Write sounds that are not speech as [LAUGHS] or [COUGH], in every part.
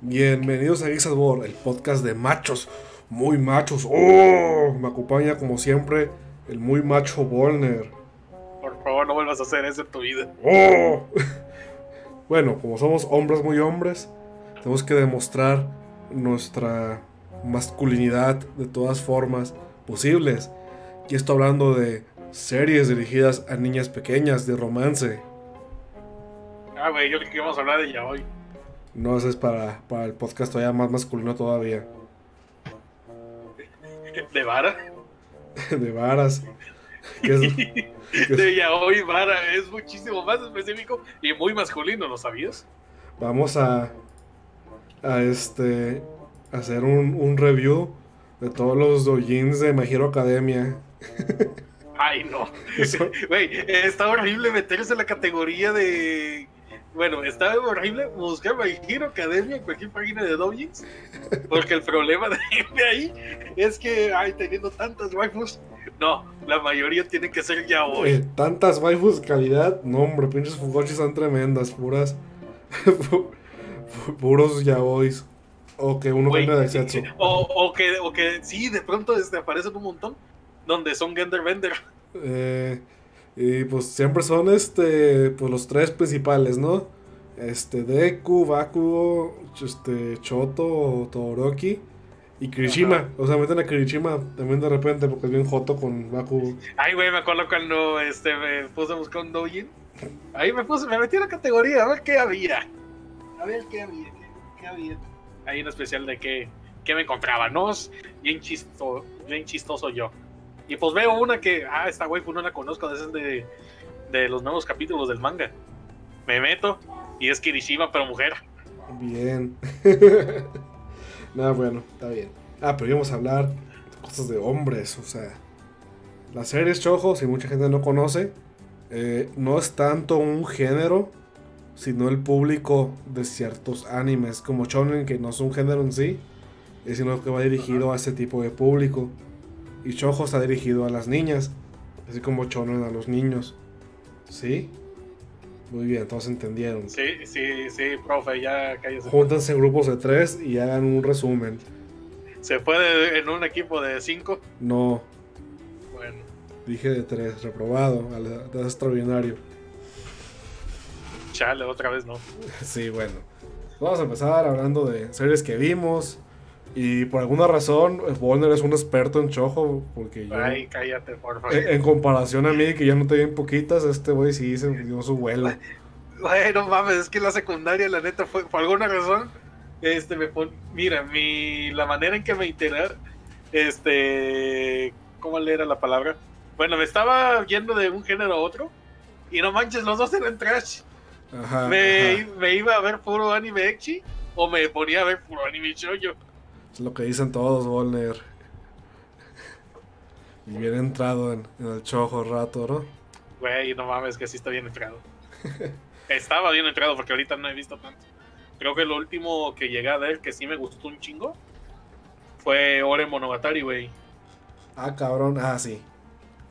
Bienvenidos a Geeks World, el podcast de machos, muy machos. ¡Oh! Me acompaña como siempre el muy macho Volner. Por favor, no vuelvas a hacer eso en tu vida. ¡Oh! [LAUGHS] Bueno, como somos hombres muy hombres, tenemos que demostrar nuestra masculinidad de todas formas posibles. Y estoy hablando de series dirigidas a niñas pequeñas de romance. Ah, güey, yo creo que íbamos a hablar de ya hoy. No, eso es para, para el podcast todavía más masculino todavía. ¿De vara? [LAUGHS] de varas. ¿Qué es? De ya hoy, vara. Es muchísimo más específico y muy masculino, ¿lo sabías? Vamos a, a este hacer un, un review de todos los doujins de My Hero Academia. [LAUGHS] Ay, no. Güey, está horrible meterse en la categoría de. Bueno, está horrible buscar My Hero Academia en cualquier página de Doujins. Porque el problema de, ahí es que, ay, teniendo tantas waifus, no, la mayoría tiene que ser ya hoy. Eh, tantas waifus de calidad. No, hombre, pinches Fugoshi son tremendas, puras. pu- [LAUGHS] pu- puros yaois. O que uno viene de Setsu. O, o que, o que sí, de pronto este, aparecen un montón donde son Gender Bender. Eh, y pues siempre son este pues los tres principales, ¿no? Este Deku, Bakugo, este Choto, Todoroki y Kirishima. Ajá. O sea, meten a Kirishima también de repente porque es bien joto con Bakugo. Ay, güey, me acuerdo cuando este, me puse a buscar un doujin. Ahí me puse, me metí a la categoría, a ver qué había. A ver qué había, qué, qué había. Hay un especial de qué, qué me encontraba, ¿no? Bien, chisto, bien chistoso yo. Y pues veo una que, ah, esta waifu no la conozco, es de, de los nuevos capítulos del manga. Me meto y es Kirishima, pero mujer. Bien. [LAUGHS] Nada, bueno, está bien. Ah, pero íbamos a hablar de cosas de hombres, o sea. Las series Chojo, si mucha gente no conoce, eh, no es tanto un género, sino el público de ciertos animes, como Shonen, que no es un género en sí, sino que va dirigido a ese tipo de público. Y Chojo está dirigido a las niñas, así como Shonen a los niños. ¿Sí? Muy bien, todos entendieron. Sí, sí, sí, profe, ya cállese. Júntanse en grupos de tres y hagan un resumen. ¿Se puede en un equipo de cinco? No, Bueno. dije de tres, reprobado, al- de extraordinario. Chale, otra vez no. [LAUGHS] Sí, bueno. Vamos a empezar hablando de series que vimos. Y por alguna razón, Bonner es un experto en chojo. Porque yo, Ay, cállate, por favor. en, en comparación a mí, que ya no te bien poquitas, este güey sí se dio su vuelo. Güey, no mames, es que la secundaria, la neta, fue por alguna razón. Este, me pon... Mira, mi... la manera en que me enteré, este. ¿Cómo le era la palabra? Bueno, me estaba yendo de un género a otro. Y no manches, los dos eran trash. Ajá. me, ajá. me iba a ver puro anime Echi o me ponía a ver puro anime shoujo. Es lo que dicen todos, Bonner. Y bien entrado en, en el chojo rato, ¿no? Güey, no mames, que sí está bien entrado. [LAUGHS] Estaba bien entrado porque ahorita no he visto tanto. Creo que lo último que llegué a ver que sí me gustó un chingo fue Ore Monogatari, güey. Ah, cabrón. Ah, sí.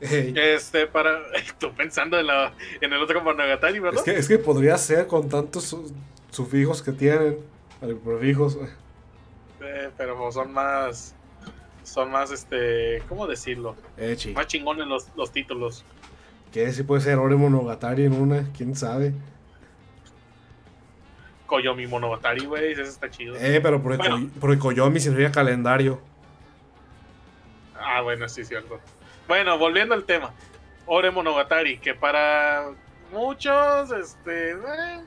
Este, para. [LAUGHS] Tú pensando en, la, en el otro Monogatari, ¿verdad? Es que, es que podría ser con tantos su- sufijos que tienen, eh, prefijos. Eh, pero son más. Son más, este. ¿Cómo decirlo? Echi. Más chingones los, los títulos. Que si puede ser Ore Monogatari en una, quién sabe. Koyomi Monogatari, güey, ese está chido. Eh, pero por el, Bueno. Koy- por el Koyomi significa calendario. Ah, bueno, sí, cierto. Bueno, volviendo al tema. Ore Monogatari, que para muchos, este, eh,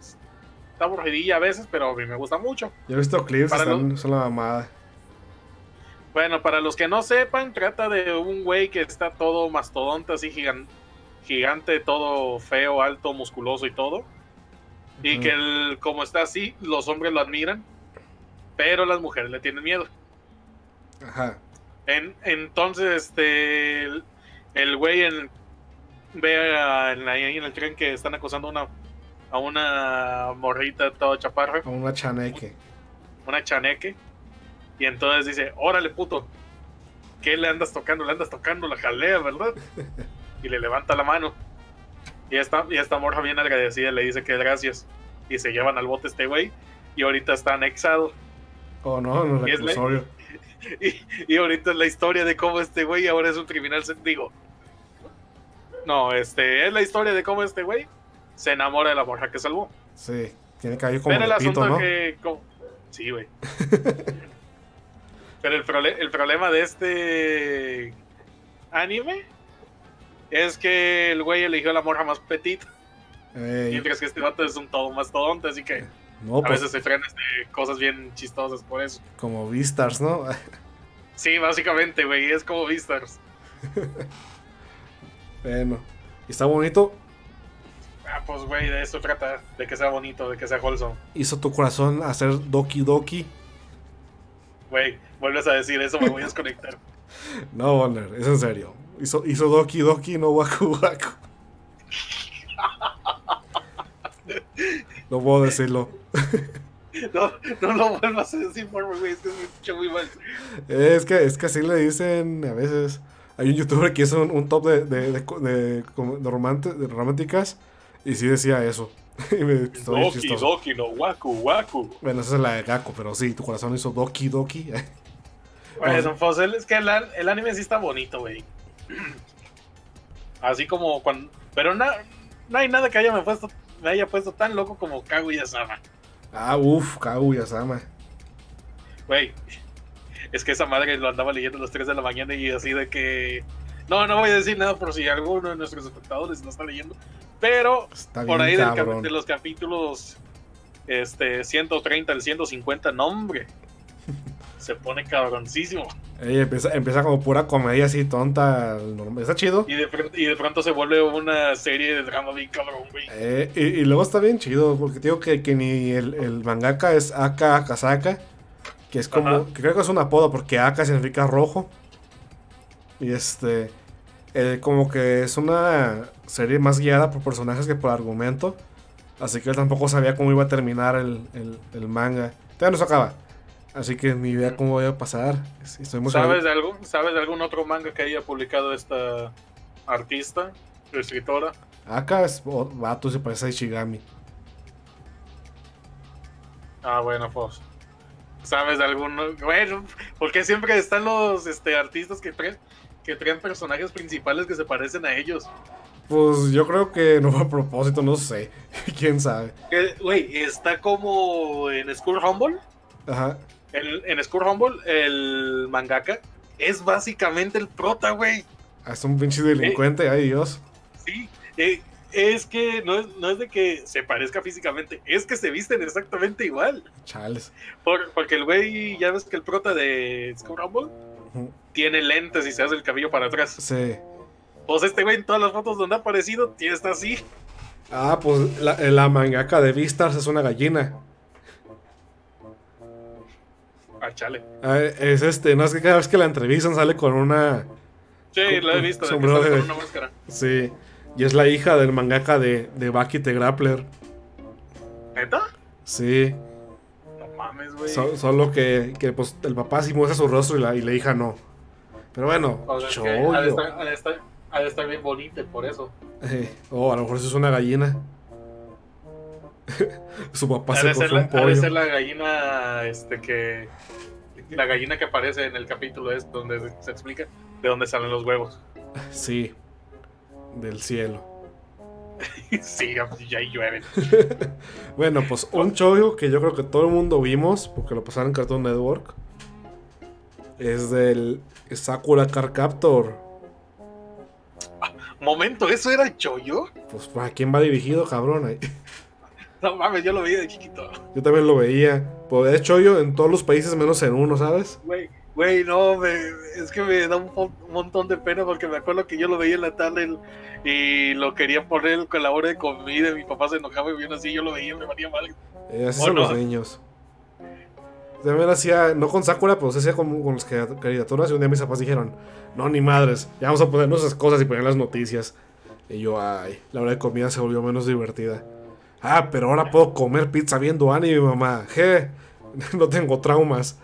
está aburridilla a veces, pero a mí me gusta mucho. Yo he visto clips, están, son la mamada. Bueno, para los que no sepan, trata de un güey que está todo mastodonte, así gigan- gigante, todo feo, alto, musculoso y todo. Y que el- como está así, los hombres lo admiran, pero las mujeres le tienen miedo. Ajá. En- entonces, este, el, el güey en- ve a- en, ahí en el tren que están acosando a una, a una morrita toda chaparra, A una chaneque. una chaneque, y entonces dice, órale puto, ¿qué le andas tocando? Le andas tocando la jalea, ¿verdad? [LAUGHS] Y le levanta la mano. Y esta, y esta morra bien agradecida le dice que gracias. Y se llevan al bote este güey. Y ahorita está anexado Oh, no, no Y la-. [LAUGHS] Y, y ahorita es la historia de cómo este güey ahora es un criminal. Digo, no, este es la historia de cómo este güey se enamora de la morra que salvó. Sí, tiene que ir como Pero el asunto pito, ¿no? que. como- Sí, güey. [LAUGHS] Pero el, prole- el problema de este anime es que el güey eligió la morra más petita, mientras que este vato es un todo más todonte, así que no, a pues veces se frenan este, cosas bien chistosas por eso. como Vistars, ¿no? Sí, básicamente, güey, es como Vistars. [LAUGHS] bueno, está bonito. Ah, pues, güey, de eso trata, de que sea bonito, de que sea wholesome. Hizo tu corazón hacer Doki Doki. Güey, vuelves a decir eso, me voy a desconectar. [LAUGHS] No, Warner, es en serio. Hizo, hizo Doki Doki, no Waku Waku. No puedo decirlo. [LAUGHS] No, no lo vuelvas a decir, por güey, es que escucha muy mal. Es que, es que así le dicen a veces. Hay un youtuber que hizo un, un top de, de, de, de románticas y sí decía eso. [LAUGHS] y me estoy Doki, chistoso. Doki, no, Waku, Waku. Bueno, esa es la de Gaku, pero sí, tu corazón hizo Doki Doki. [LAUGHS] Bueno, pues el- es que el, el anime sí está bonito, güey. [CLEARS THROAT] Así como cuando. Pero na- no hay nada que haya me, puesto, me haya puesto tan loco como Kaguya-sama. ah, uff, Kaguya-sama. Güey, [LAUGHS] es que esa madre lo andaba leyendo a las 3 de la mañana y así de que. No, no voy a decir nada por si alguno de nuestros espectadores lo está leyendo. Pero Está por ahí del de los capítulos este, 130 al 150, nombre. [LAUGHS] Se pone cabroncísimo. Ey, empieza, empieza como pura comedia así tonta. Está chido. Y de, pronto, y de pronto se vuelve una serie de drama bien cabrón, güey. Eh, y, y luego está bien chido, porque te digo que, que ni el, el mangaka es Aka Akasaka, que es como, Ajá. que creo que es un apodo porque Aka significa rojo. Y este, eh, como que es una serie más guiada por personajes que por argumento. Así que él tampoco sabía cómo iba a terminar el, el- el manga. Todavía no se acaba. Así que ni idea cómo iba a pasar. Sí, Estoy muy ¿Sabes de, algún, ¿Sabes de algún otro manga que haya publicado esta artista, escritora? Aka es oh, vato, se parece a Ichigami. Ah, bueno, pues. ¿Sabes de alguno? Bueno, porque siempre están los este, artistas que traen, que traen personajes principales que se parecen a ellos. Pues yo creo que no fue a propósito, no sé. [LAUGHS] Quién sabe. Güey, está como en School Humble. Ajá. En, en School Humble, el mangaka es básicamente el prota, güey. Es un pinche delincuente, ay Dios. Sí, eh, es que no es, no es de que se parezca físicamente, es que se visten exactamente igual. Chales. Por- porque el güey, ya ves que el prota de Rumble Ujú. tiene lentes y se hace el cabello para atrás. Sí. Pues este güey en todas las fotos donde ha aparecido, tiene está así. Ah, pues la, la mangaka de Vistars es una gallina. Ah, chale. Ah, es este, no es que cada vez que la entrevistan sale con una. Sí, Con- lo he visto, de que sale de- con una máscara. Sí. Y es la hija del mangaka de, de Baki the Grappler. ¿Neta? Sí. No mames, güey. So- solo que, que, pues el papá sí muestra su rostro y la, y la hija no. Pero bueno, O sea, estar- de estar- ha de estar bien bonita por eso. Eh, oh, a lo mejor eso es una gallina. [LAUGHS] su papá Ha se ser cogió la, un ha de pollo. ser la gallina este que la gallina que aparece en el capítulo es donde se explica de dónde salen los huevos. [LAUGHS] Sí. Del cielo. [LAUGHS] sí, ya ahí llueven. Bueno, pues un chollo que yo creo que todo el mundo vimos, porque lo pasaron en Cartoon Network, es del Sakura Car Captor. Momento, ¿eso era Choyo? Pues ¿para quién va dirigido, cabrón? No mames, yo lo veía de chiquito. Yo también lo veía. Pues es chollo en todos los países menos en uno, ¿sabes? Güey, güey, no, me- es que me da un, montón de pena porque me acuerdo que yo lo veía en la tarde y lo quería poner con la hora de comida y mi papá se enojaba y bien así, yo lo veía y me valía mal. Eh, así ¿O son los niños. También hacía, no con Sakura, pero se hacía con, con las cari- caricaturas. Y un día mis papás dijeron: No, ni madres, ya vamos a ponernos esas cosas y poner las noticias. Y yo, ay, la hora de comida se volvió menos divertida. Ah, pero ahora puedo comer pizza viendo anime, mamá. Je, [LAUGHS] no tengo traumas.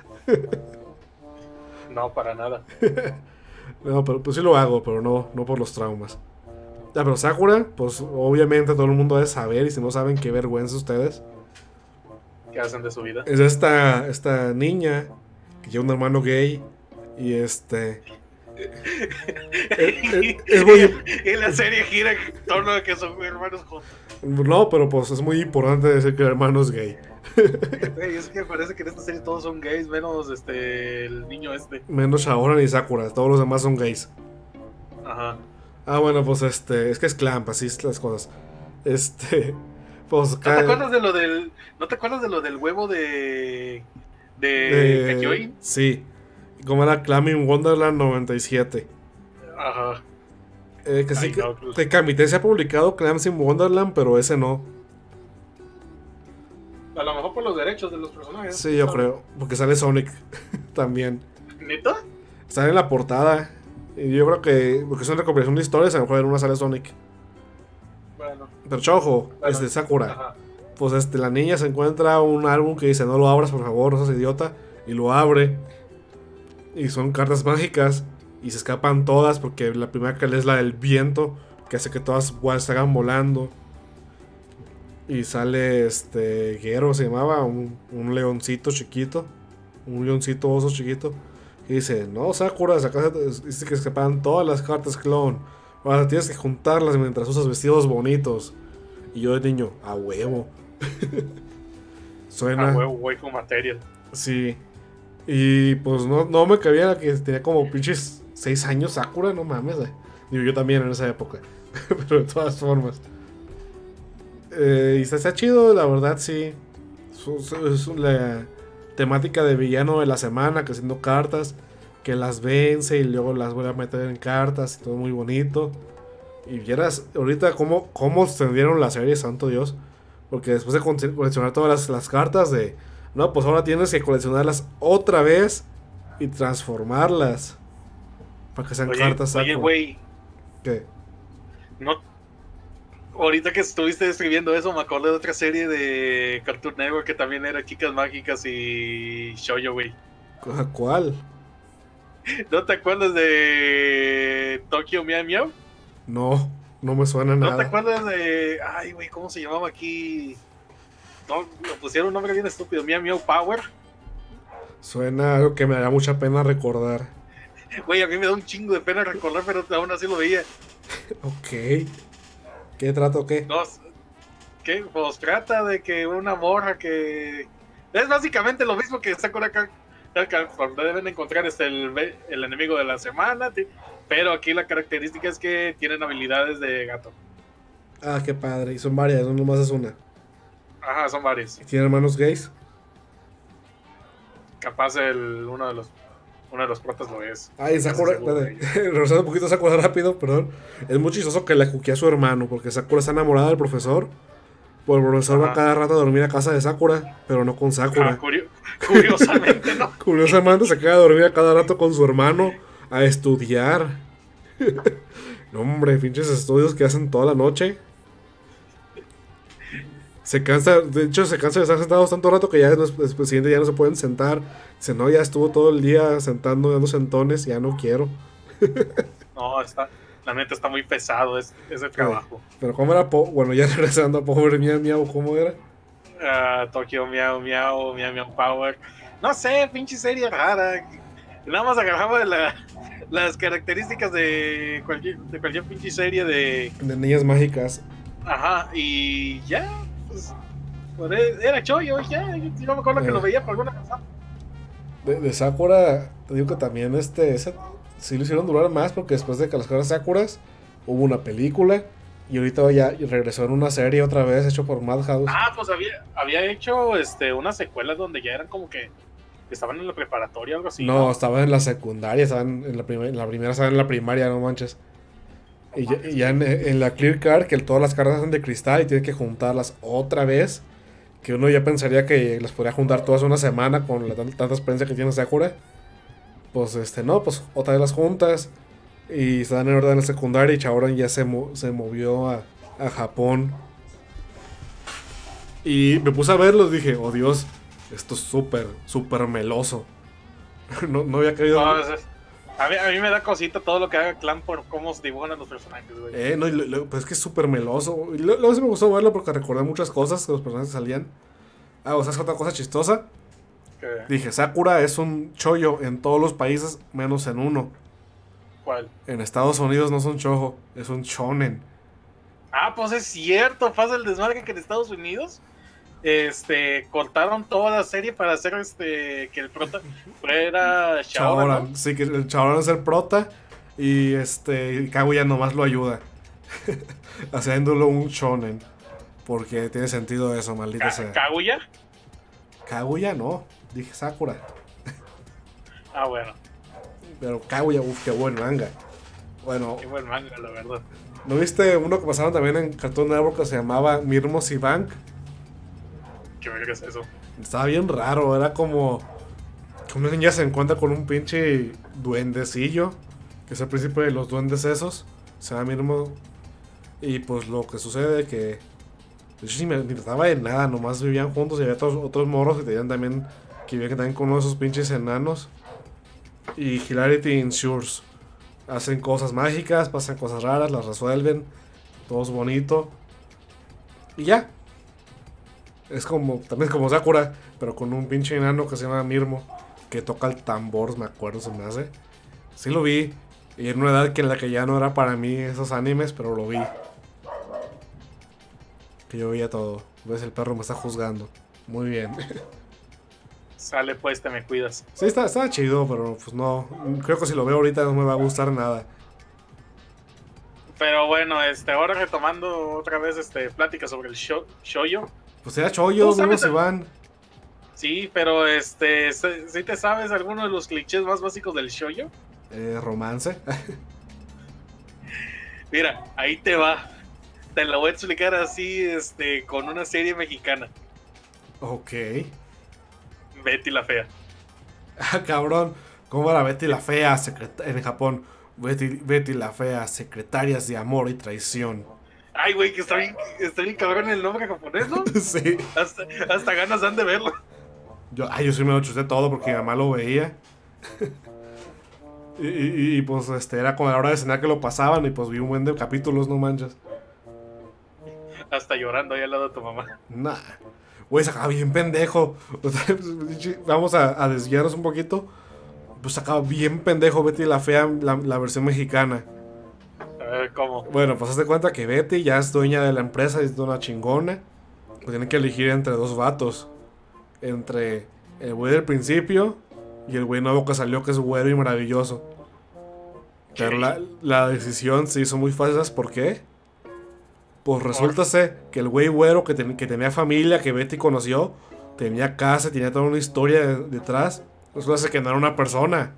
No, para nada. [LAUGHS] No, pero pues sí lo hago, pero no, no por los traumas. Ya, pero Sakura, pues obviamente todo el mundo debe saber. Y si no saben, qué vergüenza ustedes. ¿Qué hacen de su vida? Es esta, esta niña que lleva un hermano gay y este... es, [LAUGHS] es- es muy, y la serie gira en torno a que son hermanos juntos. no, pero pues es muy importante decir que el hermano es gay. [LAUGHS] Es que parece que en esta serie todos son gays, menos este el niño este. Menos Shaoran y Sakura, todos los demás son gays. Ajá. Ah, bueno, pues este, es que es Clamp, así es las cosas. Este, pues ¿No te cae- acuerdas de lo del. ¿No te acuerdas de lo del huevo de. de. de- Kakyoin? Sí, como era Clam in Wonderland 97. Ajá. Eh, que sí, que, no, pues. se ha publicado Clams in Wonderland, pero ese no. A lo mejor por los derechos de los personajes. Sí, yo creo, porque sale Sonic [LAUGHS] también. ¿Neta? Sale en la portada. Y yo creo que, porque es una recopilación de historias, a lo mejor en una sale Sonic. Chojo, de Sakura. Ajá. Pues este, la niña se encuentra un álbum que dice no lo abras por favor, no seas idiota. Y lo abre. Y son cartas mágicas. Y se escapan todas porque la primera que lee es la del viento. Que hace que todas hagan volando. Y sale este Gero se llamaba, un, un leoncito chiquito. Un leoncito oso chiquito. Y dice, no Sakura, acá dice que escapan todas las cartas clon. Ahora tienes que juntarlas mientras usas vestidos bonitos. Y yo de niño, a huevo. [LAUGHS] Suena. A huevo, güey, con material. Sí. Y pues no, no me cabía que tenía como pinches 6 años Sakura, no mames. eh. Digo, yo también en esa época. [LAUGHS] Pero de todas formas. Eh, y está, está chido, la verdad, sí. Es la temática de villano de la semana, que haciendo cartas, que las vence y luego las vuelve a meter en cartas y todo muy bonito. Y vieras ahorita cómo, cómo extendieron la serie, santo Dios. Porque después de coleccionar todas las, las cartas de... No, pues ahora tienes que coleccionarlas otra vez y transformarlas. Para que sean Oye, cartas oye, Sakura. güey, ¿Qué? no. Ahorita que estuviste describiendo eso, me acordé de otra serie de Cartoon Network que también era Chicas Mágicas y Shoujo, güey. ¿Cu- ¿Cuál? [LAUGHS] ¿No te acuerdas de Tokyo Meow Meow? No, no me suena ¿No te nada. acuerdas de. Ay, güey, ¿cómo se llamaba aquí? No, le pusieron un nombre bien estúpido, Meow Meow Power. Suena algo que me da mucha pena recordar. Güey, a mí me da un chingo de pena recordar, pero aún así lo veía. [LAUGHS] Ok. ¿Qué trato qué? ¿qué? Pues trata de que una morra que. Es básicamente lo mismo que Sakura Card Deben encontrar este, el, enemigo de la semana. Pero aquí la característica es que tienen habilidades de gato. Ah, qué padre. Y son varias, no nomás es una. Ajá, son varios. ¿Tiene hermanos gays? Capaz el, uno de los uno de los protas lo es. Ay, Sakura, espérate, [LAUGHS] regresando un poquito a Sakura rápido, perdón. Es muy chistoso que le cuquea a su hermano, porque Sakura está enamorada del profesor. El profesor va cada rato a dormir a casa de Sakura, pero no con Ah, Sakura. curio- [LAUGHS] curiosamente, ¿no? [LAUGHS] Curiosamente se queda a dormir a cada rato con su hermano a estudiar. [LAUGHS] no, hombre, pinches estudios que hacen toda la noche. Se cansa, de hecho se cansa de estar sentados tanto rato que ya después después siguiente ya no se pueden sentar. Dice, no, ya estuvo todo el día sentando, dando sentones, ya no quiero. No, está, la neta está muy pesado es- ese trabajo. Pero cómo era, Po- bueno, ya [LAUGHS] regresando a pobre mía, miau, ¿cómo era? Ah, Tokyo Meow Meow, Meow Meow Power. No sé, pinche serie rara. Nada más agarraba la- [LAUGHS] las características de cualquier, de cualquier pinche serie de. De niñas mágicas. Ajá, y ya. Pues, e- era chollo, ya. Yo, me acuerdo que Eh. lo veía por alguna razón. De, de Sakura, te digo que también este, ese, sí lo hicieron durar más porque después de que las cosas Sakuras hubo una película y ahorita ya regresó en una serie otra vez hecho por Madhouse. Ah, pues había, había hecho este, una secuela donde ya eran como que estaban en la preparatoria o algo así. no, estaba en la secundaria, estaban en la, en la primera, estaban en la primaria, no manches. Y ya, y ya en, en la Clear Card, que todas las cartas son de cristal y tienes que juntarlas otra vez. Que uno ya pensaría que las podría juntar todas una semana con la tan- tanta experiencia que tiene Sakura. Pues este, no, pues otra vez las juntas. Y están en orden secundaria y Chaoran ya se, mo- se movió a, a Japón. Y me puse a verlos, dije, oh Dios, esto es súper, súper meloso. [LAUGHS] no, no había caído. No, es- es- a, mí, a mí me da cosita todo lo que haga Clan por cómo se dibujan a los personajes, güey. Eh, no, y lo- lo- pues es que es súper meloso. Y luego sí me gustó verlo porque recordé muchas cosas que los personajes salían. Ah, o sea, es otra cosa chistosa. ¿Qué? Dije, Sakura es un chollo en todos los países, menos en uno. ¿Cuál? En Estados Unidos no es un chojo, es un shonen. Ah, pues es cierto, pasa el desmadre que en Estados Unidos este cortaron toda la serie para hacer este que el prota [LAUGHS] fuera Shaoran. Sí, que el Chaoran es el prota y este Kaguya nomás lo ayuda. [LAUGHS] Haciéndolo un shonen. Porque tiene sentido eso, maldita Ka- sea. Kaguya. Kaguya no, dije Sakura. Ah, bueno, Pero Kaguya, uff, qué buen manga. Bueno, qué buen manga, la verdad. ¿no viste uno que pasaron también en Cartoon Network que se llamaba Mirmos y Bank? ¿Qué verga es eso? Estaba bien raro, era como que una niña se encuentra con un pinche duendecillo, que es el príncipe de los duendes esos, se llama Mirmo. Y pues lo que sucede que de hecho ni me ni trataba de nada, nomás vivían juntos y había otros, otros morros que tenían también que vivían también con uno de esos pinches enanos. Y Hilarity Ensures. Hacen cosas mágicas, pasan cosas raras, las resuelven, todo es bonito. Y ya, es como, también es como Sakura, pero con un pinche enano que se llama Mirmo, que toca el tambor, me acuerdo, se me hace. Sí lo vi, y en una edad que en la que ya no era para mí esos animes, pero lo vi. Que yo veía todo. Ves, el perro me está juzgando. Muy bien. [LAUGHS] Sale pues, te me cuidas. Sí, está, está chido, pero pues no. Creo que si lo veo ahorita no me va a gustar nada. Pero bueno, este, ahora retomando otra vez este plática sobre el show, shoyo. Pues chollo, ¿Tú sabes se van. Sí, pero este, ¿sí te sabes alguno de los clichés más básicos del shoyo? Eh, romance. [LAUGHS] Mira, ahí te va. Te lo voy a explicar así, este, con una serie mexicana, ok. Betty la Fea. [LAUGHS] Ah, cabrón. ¿Cómo era Betty la Fea en Japón? Betty, Betty la Fea, secretarias de amor y traición. Ay, güey, que está bien, está bien cabrón el nombre japonés, ¿no? [LAUGHS] sí. Hasta, hasta ganas dan de verlo. Yo, ay, yo sí me lo chuté todo porque mi mamá lo veía. [LAUGHS] y, y- y, pues este, era con la hora de cenar que lo pasaban y pues vi un buen de capítulos, no manches. Hasta llorando ahí al lado de tu mamá. Nah. Güey, sacaba bien pendejo. [LAUGHS] Vamos a, a desviarnos un poquito. Pues sacaba bien pendejo Betty la Fea, la, la versión mexicana. A ver, ¿cómo? Bueno, pues haz de cuenta que Betty ya es dueña de la empresa, es una chingona. Pues tienen que elegir entre dos vatos. Entre el güey del principio y el güey nuevo que salió, que es güero y maravilloso. Pero la, la decisión se hizo muy fácil, ¿sabes por qué? Pues resulta ser que el güey güero que, ten- que tenía familia, que Betty conoció, tenía casa, tenía toda una historia de- detrás. Resulta ser que no era una persona.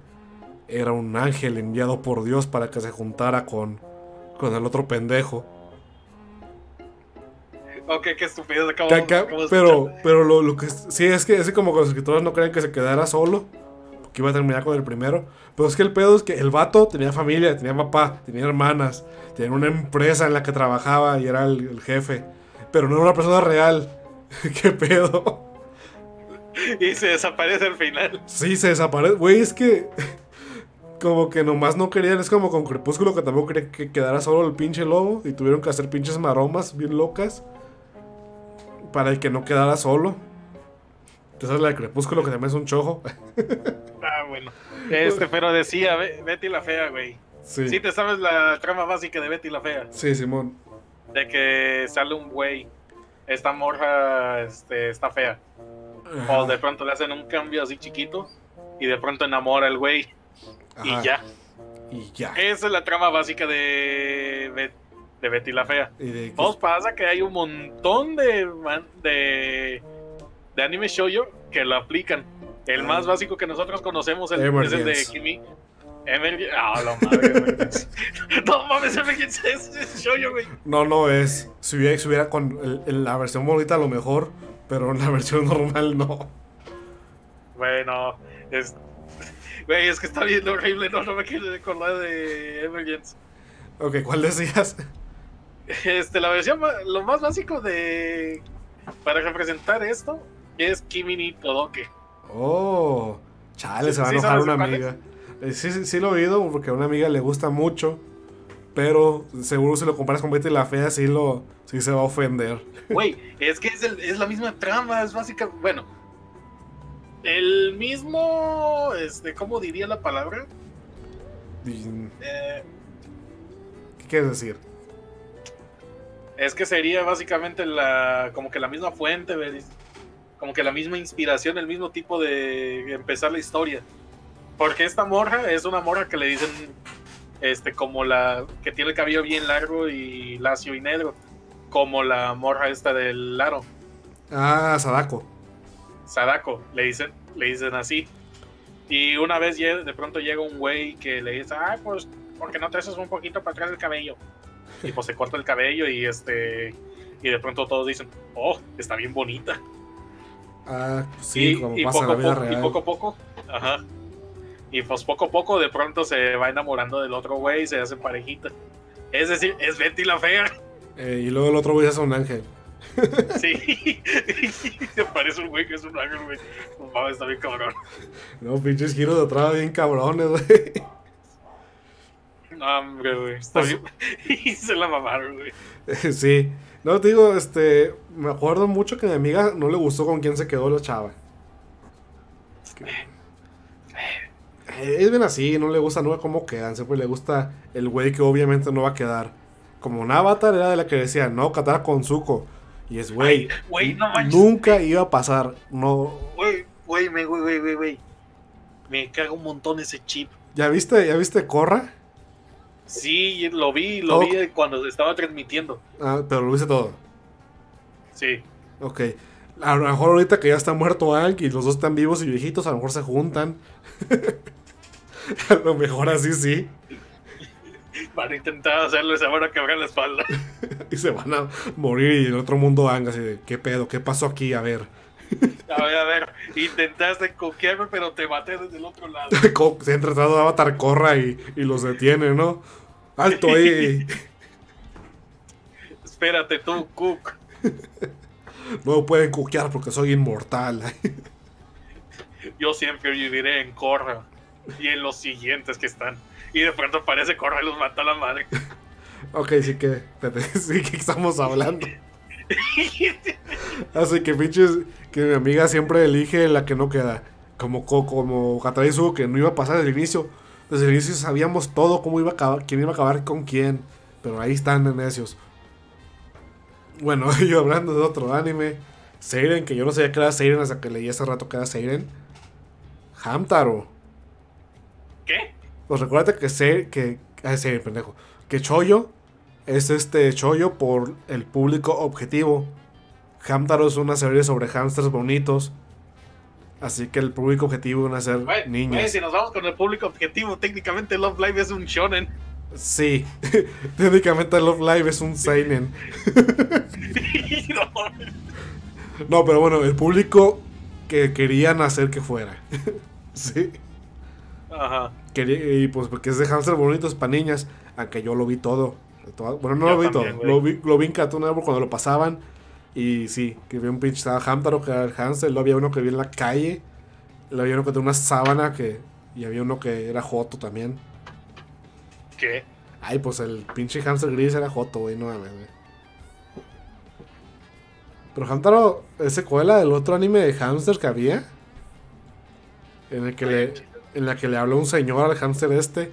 Era un ángel enviado por Dios para que se juntara con, con el otro pendejo. Ok, qué estúpido. Acabo, Ca- ca- acabo pero, pero lo, lo que sí es que es como que los escritores no creen que se quedara solo. Porque iba a terminar con el primero. Pero es que el pedo es que el vato tenía familia, tenía papá, tenía hermanas, tenía una empresa en la que trabajaba y era el, el jefe. Pero no era una persona real. [LAUGHS] ¿Qué pedo? Y se desaparece al final. Sí, se desaparece. Güey, es que. [LAUGHS] Como que nomás no querían. Es como con Crepúsculo que tampoco quería que quedara solo el pinche lobo. Y tuvieron que hacer pinches maromas bien locas. Para que no quedara solo. Esa es la de Crepúsculo que también es un chojo. [LAUGHS] Bueno. Este, pero decía Be- Betty la Fea, güey. Sí. Sí te sabes la trama básica de Betty la Fea. Sí, Simón. De que sale un güey. Esta morja este, está fea. O de pronto le hacen un cambio así chiquito. Y de pronto enamora al güey. Y ya. Y ya. Esa es la trama básica de, de Betty la Fea. Y de Pues pasa que hay un montón de, de, de anime shoujo que lo aplican. El más básico que nosotros conocemos el- es el de. Kimi. Emergence. Ah, la madre. [LAUGHS] No mames, Emergence es, shoujo, güey. No, no es. Si hubiera, si hubiera con el- el- la versión bonita a lo mejor. Pero en la versión [LAUGHS] normal no. Bueno, es. Güey, es que está bien horrible. No, no me quiero recordar de Emergence. Ok, ¿cuál decías? Este, la versión, lo más básico de. Para representar esto es Kimi ni Todoke. Oh, chale, Sí, se va a enojar una amiga. Eh, sí, sí, sí lo he oído porque a una amiga le gusta mucho. Pero seguro si lo comparas con Betty la Fea, sí, lo, sí se va a ofender. Güey, es que es, el- es la misma trama, es básica. Bueno, el mismo. Este, ¿Cómo diría la palabra? Eh, ¿Qué quieres decir? es que sería básicamente la. Como que la misma fuente. Como que la misma inspiración, el mismo tipo de empezar la historia. Porque esta morra es una morra que le dicen. Este, como la. que tiene el cabello bien largo y lacio y negro. Como la morra esta del aro. Ah, Sadako. Sadako, le dicen, le dicen así. Y una vez de pronto llega un güey que le dice, ay, pues, ¿por qué no te haces un poquito para atrás el cabello? Y pues se corta el cabello y este. Y de pronto todos dicen, oh, está bien bonita. Ah, sí, y, como y pasa en poco, la vida poco, y poco a poco, ajá. Y pues poco a poco de pronto se va enamorando del otro güey y se hacen parejita. Es decir, es Betty la fea. Eh, y luego el otro güey es un ángel. [LAUGHS] Sí. [LAUGHS] se parece un güey que es un ángel, güey. Mames, está bien cabrón. No, pinches giros de atrás bien cabrones, güey. No, hombre, güey. Está Pues- bien. [LAUGHS] y se la mamaron, güey. [LAUGHS] Sí. No, te digo, este. Me acuerdo mucho que a mi amiga no le gustó con quién se quedó la chava. Eh, Es bien así, no le gusta nunca cómo quedan. Siempre le gusta el güey que obviamente no va a quedar. Como un avatar era de la que decía, no, Katara con Zuko. Y es, güey, no manches. nunca iba a pasar. No. Güey, güey, güey, güey, güey. Me caga un montón ese chip. ¿Ya viste, ya viste Korra? Sí, lo vi, lo Oh. vi cuando se estaba transmitiendo. Ah, pero lo viste todo. Sí. Ok. A lo mejor ahorita que ya está muerto Hank y los dos están vivos y viejitos, a lo mejor se juntan. [LAUGHS] a lo mejor así sí. Van a intentar hacerlo y se van a quebrar la espalda. [LAUGHS] Y se van a morir y en otro mundo Hank así de, ¿qué pedo? ¿Qué pasó aquí? A ver. A ver, a ver. Intentaste coquearme, pero te maté desde el otro lado. [LAUGHS] Se ha tratado de Avatar corra y, y los detiene, ¿no? Alto ahí. [LAUGHS] Espérate tú, Cook. No me pueden cuquear porque soy inmortal. [LAUGHS] Yo siempre viviré en Corra. Y en los siguientes que están. Y de pronto aparece Corra y los mata a la madre. [LAUGHS] ok, sí que, sí que estamos hablando. Así que pinches, que mi amiga siempre elige la que no queda. Como, co- como Katara Zuko, que no iba a pasar desde el inicio. Desde el inicio sabíamos todo, cómo iba a acabar, quién iba a acabar con quién. Pero ahí están de necios. Bueno, [LAUGHS] yo hablando de otro anime. Seiren, que yo no sabía que era Seiren hasta que leí hace rato que era Seiren. Hamtaro. ¿Qué? Pues recuerda que Se- que ah, Seiren, pendejo. Que Choyo es este Choyo por el público objetivo. Hamtaro es una serie sobre hamsters bonitos. Así que el público objetivo van a ser niñas. si nos vamos con el público objetivo, técnicamente Love Live es un shonen. Sí, [LAUGHS] técnicamente Love Live es un seinen. No, No, pero bueno, el público que querían hacer que fuera. [LAUGHS] sí. Ajá. Quería- y pues porque es de hamster bonitos para niñas, aunque yo lo vi todo. Toda- Bueno, no Yo lo vi también, todo, lo vi, lo vi en Cartoon Network cuando lo pasaban. Y sí, que vi un pinche estaba Hamtaro que era el hamster, luego había uno que vi en la calle, luego había uno que tenía una sábana que y había uno que era Joto también. ¿Qué? Ay, pues el pinche hamster gris era Joto, güey, no mames, güey. Pero Hamtaro es secuela del otro anime de hamsters que había. En el que le, en la que le habló un señor al hámster este,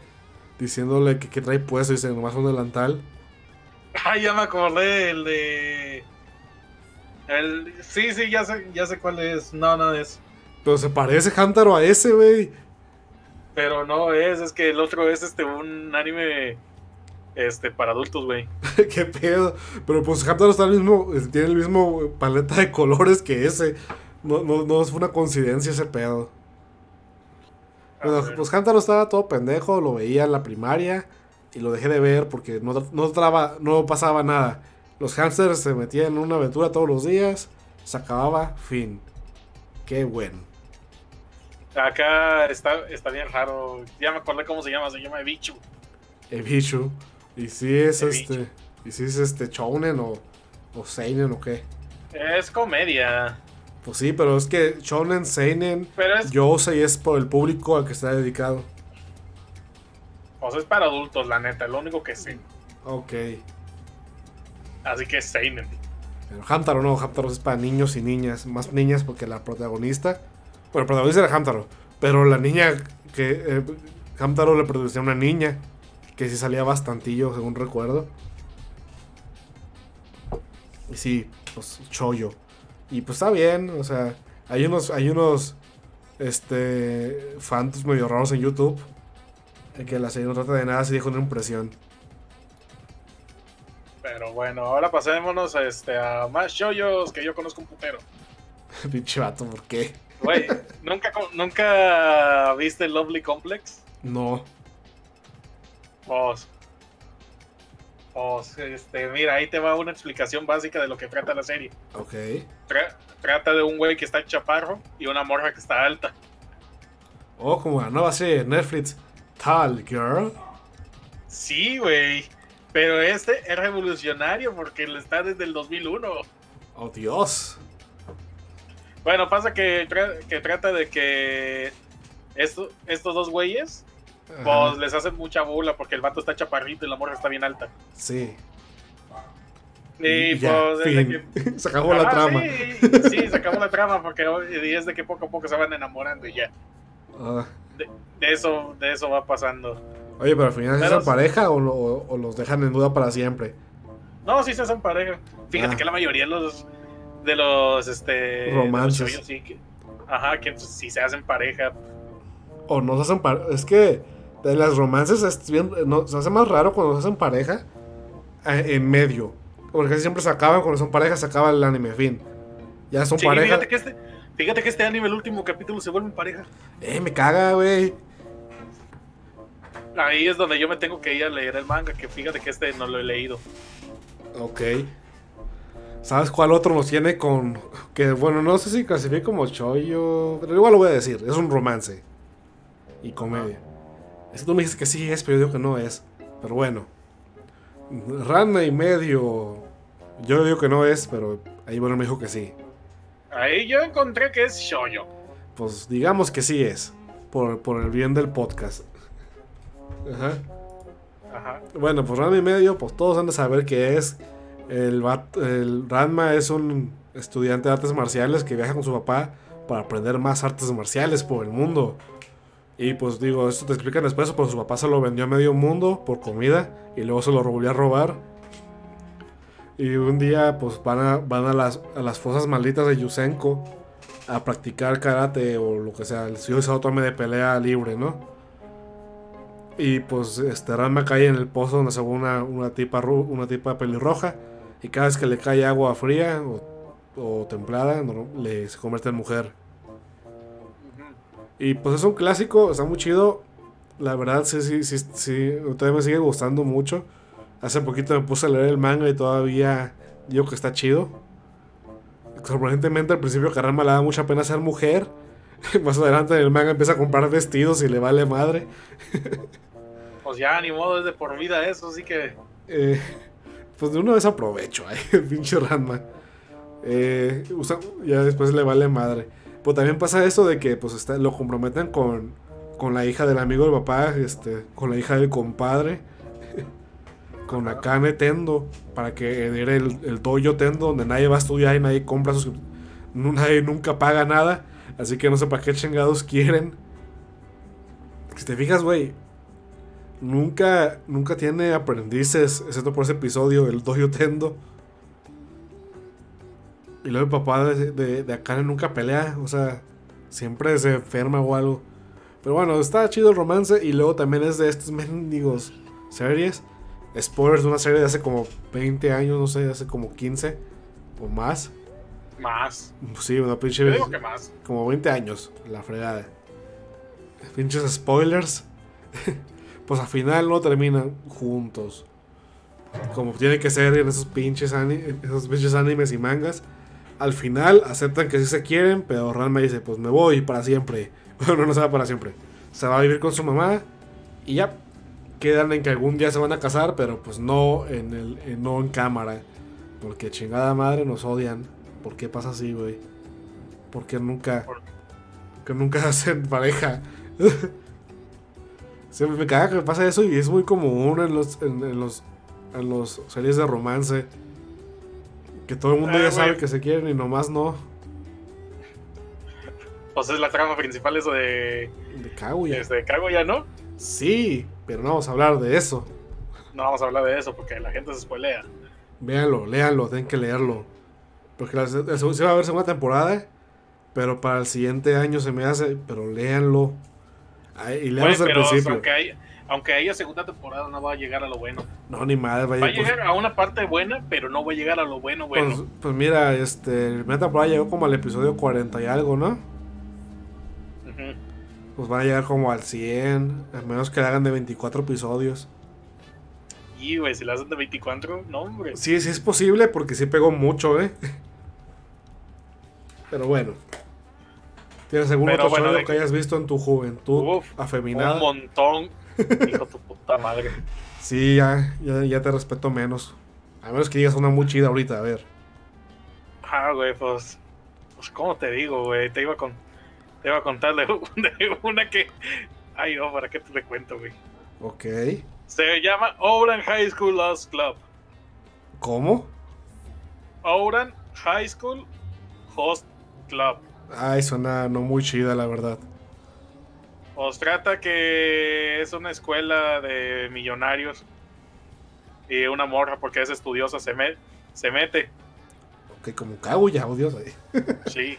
diciéndole que, que trae puesto y dice nomás un delantal. [LAUGHS] Ay, ya me acordé, el de. El... Sí, sí, ya sé, ya sé cuál es. No, no es. Pero se parece Hamtaro a ese, güey. Pero no es, es que el otro es este un anime este para adultos, güey. [LAUGHS] Qué pedo. Pero pues Hamtaro está el mismo, tiene el mismo paleta de colores que ese. No, no, no es una coincidencia ese pedo. Bueno, pues Hamtaro estaba todo pendejo, lo veía en la primaria y lo dejé de ver porque no, no, traba- no pasaba nada. Los hamsters se metían en una aventura todos los días, se acababa, fin. Qué bueno. Acá está, está bien raro. Ya me acordé cómo se llama, se llama Bichu. Ebichu. Y si es Ebichu. este. Y si es este Shounen o, o Seinen o qué. Es comedia. Pues sí, pero es que Shonen, Seinen, Pero es, Yosei es por el público al que está dedicado. o sea, es para adultos, la neta, lo único que sé. Ok. Así que Seinen. Pero Hamtaro no, Hamtaro es para niños y niñas. Más niñas porque la protagonista. Bueno, el protagonista era Hamtaro. Pero la niña que. Eh, Hamtaro le producía una niña. Que sí salía bastantillo, según recuerdo. Y sí, pues chollo. Y pues está bien, o sea. Hay unos. Hay unos. Este. Fantos medio raros en YouTube. En que la serie no trata de nada, se dijo una impresión. Pero bueno, ahora pasémonos a, este, a más shoyos que yo conozco un putero. [LAUGHS] Pinche vato, ¿por qué? Güey, ¿nunca, ¿nunca viste Lovely Complex? No. Pues, pues, este, mira, ahí te va una explicación básica de lo que trata la serie. Ok. Tra- trata de un güey que está chaparro y una morra que está alta. Oh, como la nueva serie Netflix. Tal Girl. Sí, güey. Pero este es revolucionario porque está desde el 2001. Oh, Dios. Bueno, pasa que, tra- que trata de que esto- estos dos güeyes, Ajá. pues les hacen mucha burla porque el vato está chaparrito y la morra está bien alta. Sí. Y, ya, pues que... [LAUGHS] Se acabó la trama. Sí, sí, se acabó la trama porque y es de que poco a poco se van enamorando y ya. Ah. De eso, de eso va pasando. Oye, pero al final se hacen pareja o, lo- o- o los dejan en duda para siempre. No, sí se hacen pareja. Fíjate Ah. que la mayoría de los de los este Romances. los sí que ajá, que sí se hacen pareja. O no se hacen pareja. Es que de las romances es bien- no, se hace más raro cuando se hacen pareja en medio. Porque siempre se acaban cuando son parejas, se acaba el anime, fin. Ya son Sí, pareja. fíjate que este fíjate que este anime el último capítulo se vuelven pareja. Eh, me caga, güey. Ahí es donde yo me tengo que ir a leer el manga, que fíjate que este no lo he leído. Ok. ¿Sabes cuál otro nos tiene con.? Que bueno, no sé si clasifica como chollo. Pero igual lo voy a decir. Es un romance. Y comedia. Es que tú me dices que sí es, pero yo digo que no es. Pero bueno. Rana y medio. Yo digo que no es, pero ahí bueno me dijo que sí. Ahí yo encontré que es shoyo. Pues digamos que sí es. Por, por el bien del podcast. Ajá. Ajá. Bueno, pues Ranma y medio, pues todos han de saber que es. El, el Ranma es un estudiante de artes marciales que viaja con su papá para aprender más artes marciales por el mundo. Y pues digo, esto te explican después, pero su papá se lo vendió a medio mundo por comida y luego se lo volvió a robar. Y un día pues van a, van a, las, a las fosas malditas de Yusenko a practicar karate o lo que sea, el Saotome de pelea libre, ¿no? Y pues este Ranma cae en el pozo donde se ve una, una tipa una tipa pelirroja. Y cada vez que le cae agua fría o, o templada, no- le se convierte en mujer. Y pues es un clásico, está muy chido. La verdad, sí, sí, sí, sí, todavía me sigue gustando mucho. Hace poquito me puse a leer el manga y todavía digo que está chido. Sorprendentemente al principio que a Ranma le da mucha pena ser mujer. [LAUGHS] Más adelante el manga empieza a comprar vestidos y le vale madre. [LAUGHS] Pues ya ni modo es de por vida eso, así que Eh, pues de una vez aprovecho, [LAUGHS] el pinche Ranma. Eh, usa- ya después le vale madre. Pues también pasa eso de que pues está- lo comprometen con, con la hija del amigo del papá, este, con la hija del compadre, con Akane Tendo, para que herede el, el dojo Tendo, donde nadie va a estudiar y nadie compra sus... Nadie nunca paga nada, así que no sé para qué chingados quieren. Si te fijas, güey, Nunca, nunca tiene aprendices, excepto por ese episodio, el Dojo Tendo. Y luego el papá de, de, Akane nunca pelea, o sea, siempre se enferma o algo. Pero bueno, está chido el romance y luego también es de estos mendigos series. Spoilers de una serie de hace como 20 años, no sé, hace como 15 o más. Más. Sí, una pinche. Yo digo que más. Como 20 años, la fregada. Pinches spoilers. [LAUGHS] pues al final no terminan juntos. Como tiene que ser en esos pinches, esos pinches animes y mangas. Al final aceptan que sí se quieren, pero Ranma dice, pues me voy para siempre. [LAUGHS] Bueno, no se va para siempre. Se va a vivir con su mamá y ya. Quedan en que algún día se van a casar, pero pues no en, el, en- no en cámara. Porque chingada madre nos odian. ¿Por qué pasa así, güey? Porque nunca... Por- Que nunca [LAUGHS] hacen pareja. [LAUGHS] Siempre me caga que me pasa eso y es muy común en los, en, en los en los series de romance. Que todo el mundo Ah, ya sabe que se quieren y nomás no. Pues es la trama principal eso de, De Kaguya. este, Kaguya, ¿no? Sí, pero no vamos a hablar de eso. No vamos a hablar de eso porque la gente se spoilea. Véanlo, léanlo, tienen que leerlo. Porque la, la sí va a haber segunda temporada, pero para el siguiente año se me hace. Pero léanlo. Ay, y el pero principio. aunque, hay- aunque haya segunda temporada, no va a llegar a lo bueno. No, ni madre, vaya. Va a pues- llegar a una parte buena, pero no va a llegar a lo bueno, bueno. Pues, pues mira, este, la primera temporada llegó como al episodio 40 y algo, ¿no? Pues van a llegar como al 100, a menos que le hagan de 24 episodios. Y, güey, si la hacen de 24, no, hombre. Sí, sí es posible porque sí pegó mucho, ¿eh? Pero bueno. ¿Tienes algún Pero otro bueno, de que que- hayas visto en tu juventud Uf, afeminada? Un montón. [LAUGHS] Hijo de tu puta madre. Sí, ya, ya, ya te respeto menos. A menos que digas una muy chida ahorita, a ver. Ah, güey, pues. Pues, ¿cómo te digo, güey? Te iba a, con, te iba a contar de, [LAUGHS] de una que. Ay, no, ¿para qué te le cuento, güey? Ok. Se llama Ouran High School Lost Club. ¿Cómo? Ouran High School Host Club. Ay, suena no muy chida, la verdad. Os trata que es una escuela de millonarios y una morra, porque es estudiosa, se, me- se mete. Ok, como Kaguya, oh Dios. [LAUGHS] ahí. Sí.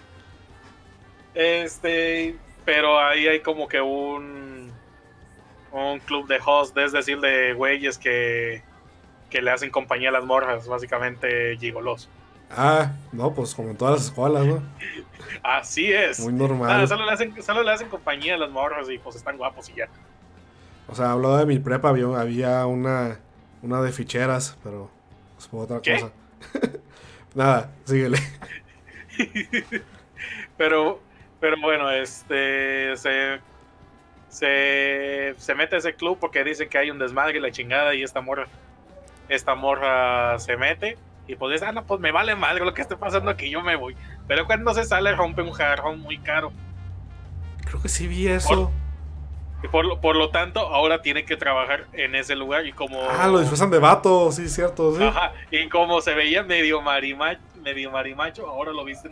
Este, pero ahí hay como que un un club de host, es decir, de güeyes que que le hacen compañía a las morras, básicamente gigolos. Ah, no, pues como en todas las escuelas, ¿no? Así es. Muy Ah, normal. solo, le hacen, solo le hacen compañía a las morras y pues están guapos y ya. O sea, hablaba de mi prepa, había, había una, una de ficheras, pero es por otra ¿Qué? cosa. [LAUGHS] Nada, síguele. [LAUGHS] Pero, pero bueno, este se, se, se mete a ese club porque dicen que hay un desmadre y la chingada y esta morra, esta morra se mete y pues ah, no, pues me vale madre lo que esté pasando aquí, yo me voy. Pero cuando se sale rompe un jarrón muy caro. Creo que sí vi eso. Y por, lo- por lo tanto, ahora tiene que trabajar en ese lugar y como... Ah, lo disfrazan de vato, sí, cierto, sí. Ajá, y como se veía medio marimacho, medio marimacho, ahora lo visten,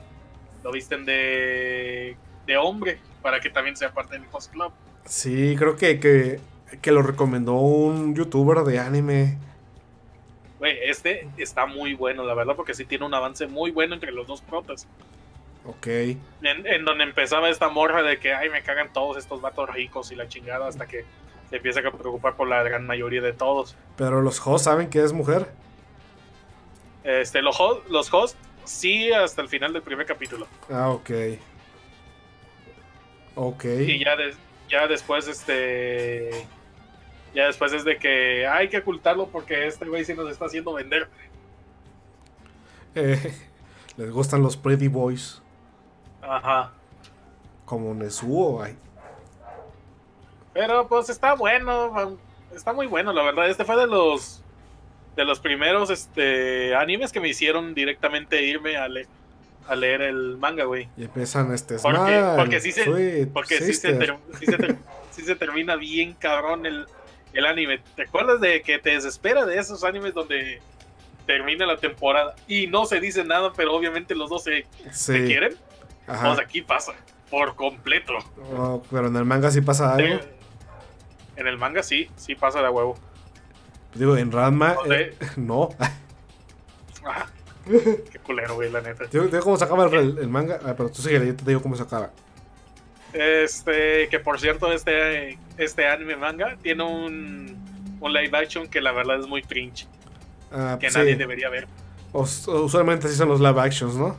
lo visten de, de hombre para que también sea parte del host club. Sí, creo que, que, que lo recomendó un youtuber de anime. Güey, este está muy bueno, la verdad, porque sí tiene un avance muy bueno entre los dos protas. Ok. En, en donde empezaba esta morra de que, ay, me cagan todos estos vatos ricos y la chingada, hasta que se empieza a preocupar por la gran mayoría de todos. Pero los hosts saben que es mujer. Este, los, host, los hosts, sí, hasta el final del primer capítulo. Ah, ok. Ok. Y ya, des- ya después, este. Ya después es de que hay que ocultarlo porque este güey sí nos está haciendo vender. Eh, les gustan los pretty boys. Ajá. Como Nezuo. Ay. Pero pues está bueno. Está muy bueno, la verdad. Este fue de los. De los primeros este, animes que me hicieron directamente irme a, le- a leer el manga, güey. Y empiezan este Porque- Smile, porque sí se- Porque sí se, sí se termina bien cabrón el, el anime. ¿Te acuerdas de que te desespera de esos animes donde termina la temporada y no se dice nada, pero obviamente los dos se, se quieren? Ajá. Pues aquí pasa, por completo. Oh, pero en el manga sí pasa algo. Eh, En el manga sí, sí pasa de huevo. Digo, en Ranma, eh, [LAUGHS] no. Ah, [LAUGHS] qué culero, güey, la neta. Te digo, digo cómo se acaba el, el manga. Ah, pero tú síguele, yo te digo cómo se acaba. Este, que por cierto, este, este anime manga tiene un, un live action que la verdad es muy cringe, Ah, que sí. nadie debería ver. Us- usualmente así son los live actions, ¿no?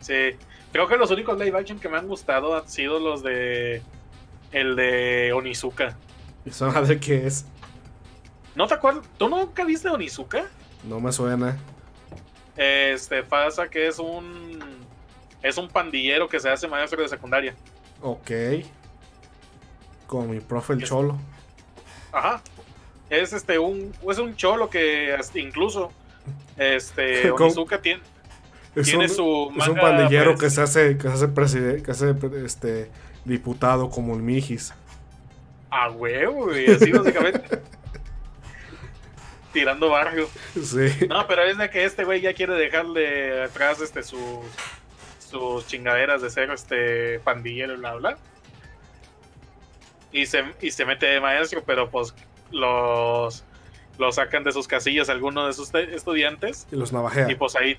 Sí, creo que los únicos live action que me han gustado han sido los de el de Onizuka. Y son a ver qué es. ¿No te acuerdas? ¿Tú nunca viste Onizuka? No me suena. Este pasa que es un es un pandillero que se hace maestro de secundaria. Ok. Como mi profe el Es- cholo. Ajá. Es este un es un cholo que incluso este. [LAUGHS] Onizuka tiene Es tiene un, su es un manga, pandillero que se hace, que se hace presidente, que se hace este diputado como el Mijis. a huevo, güey, así básicamente. [LAUGHS] tirando barrio. Sí. No, pero es de que este güey ya quiere dejarle atrás este sus sus chingaderas de ser este pandillero bla bla. Y se, y se mete de maestro, pero pues los los sacan de sus casillas algunos de sus te- estudiantes Y los navajea. y pues ahí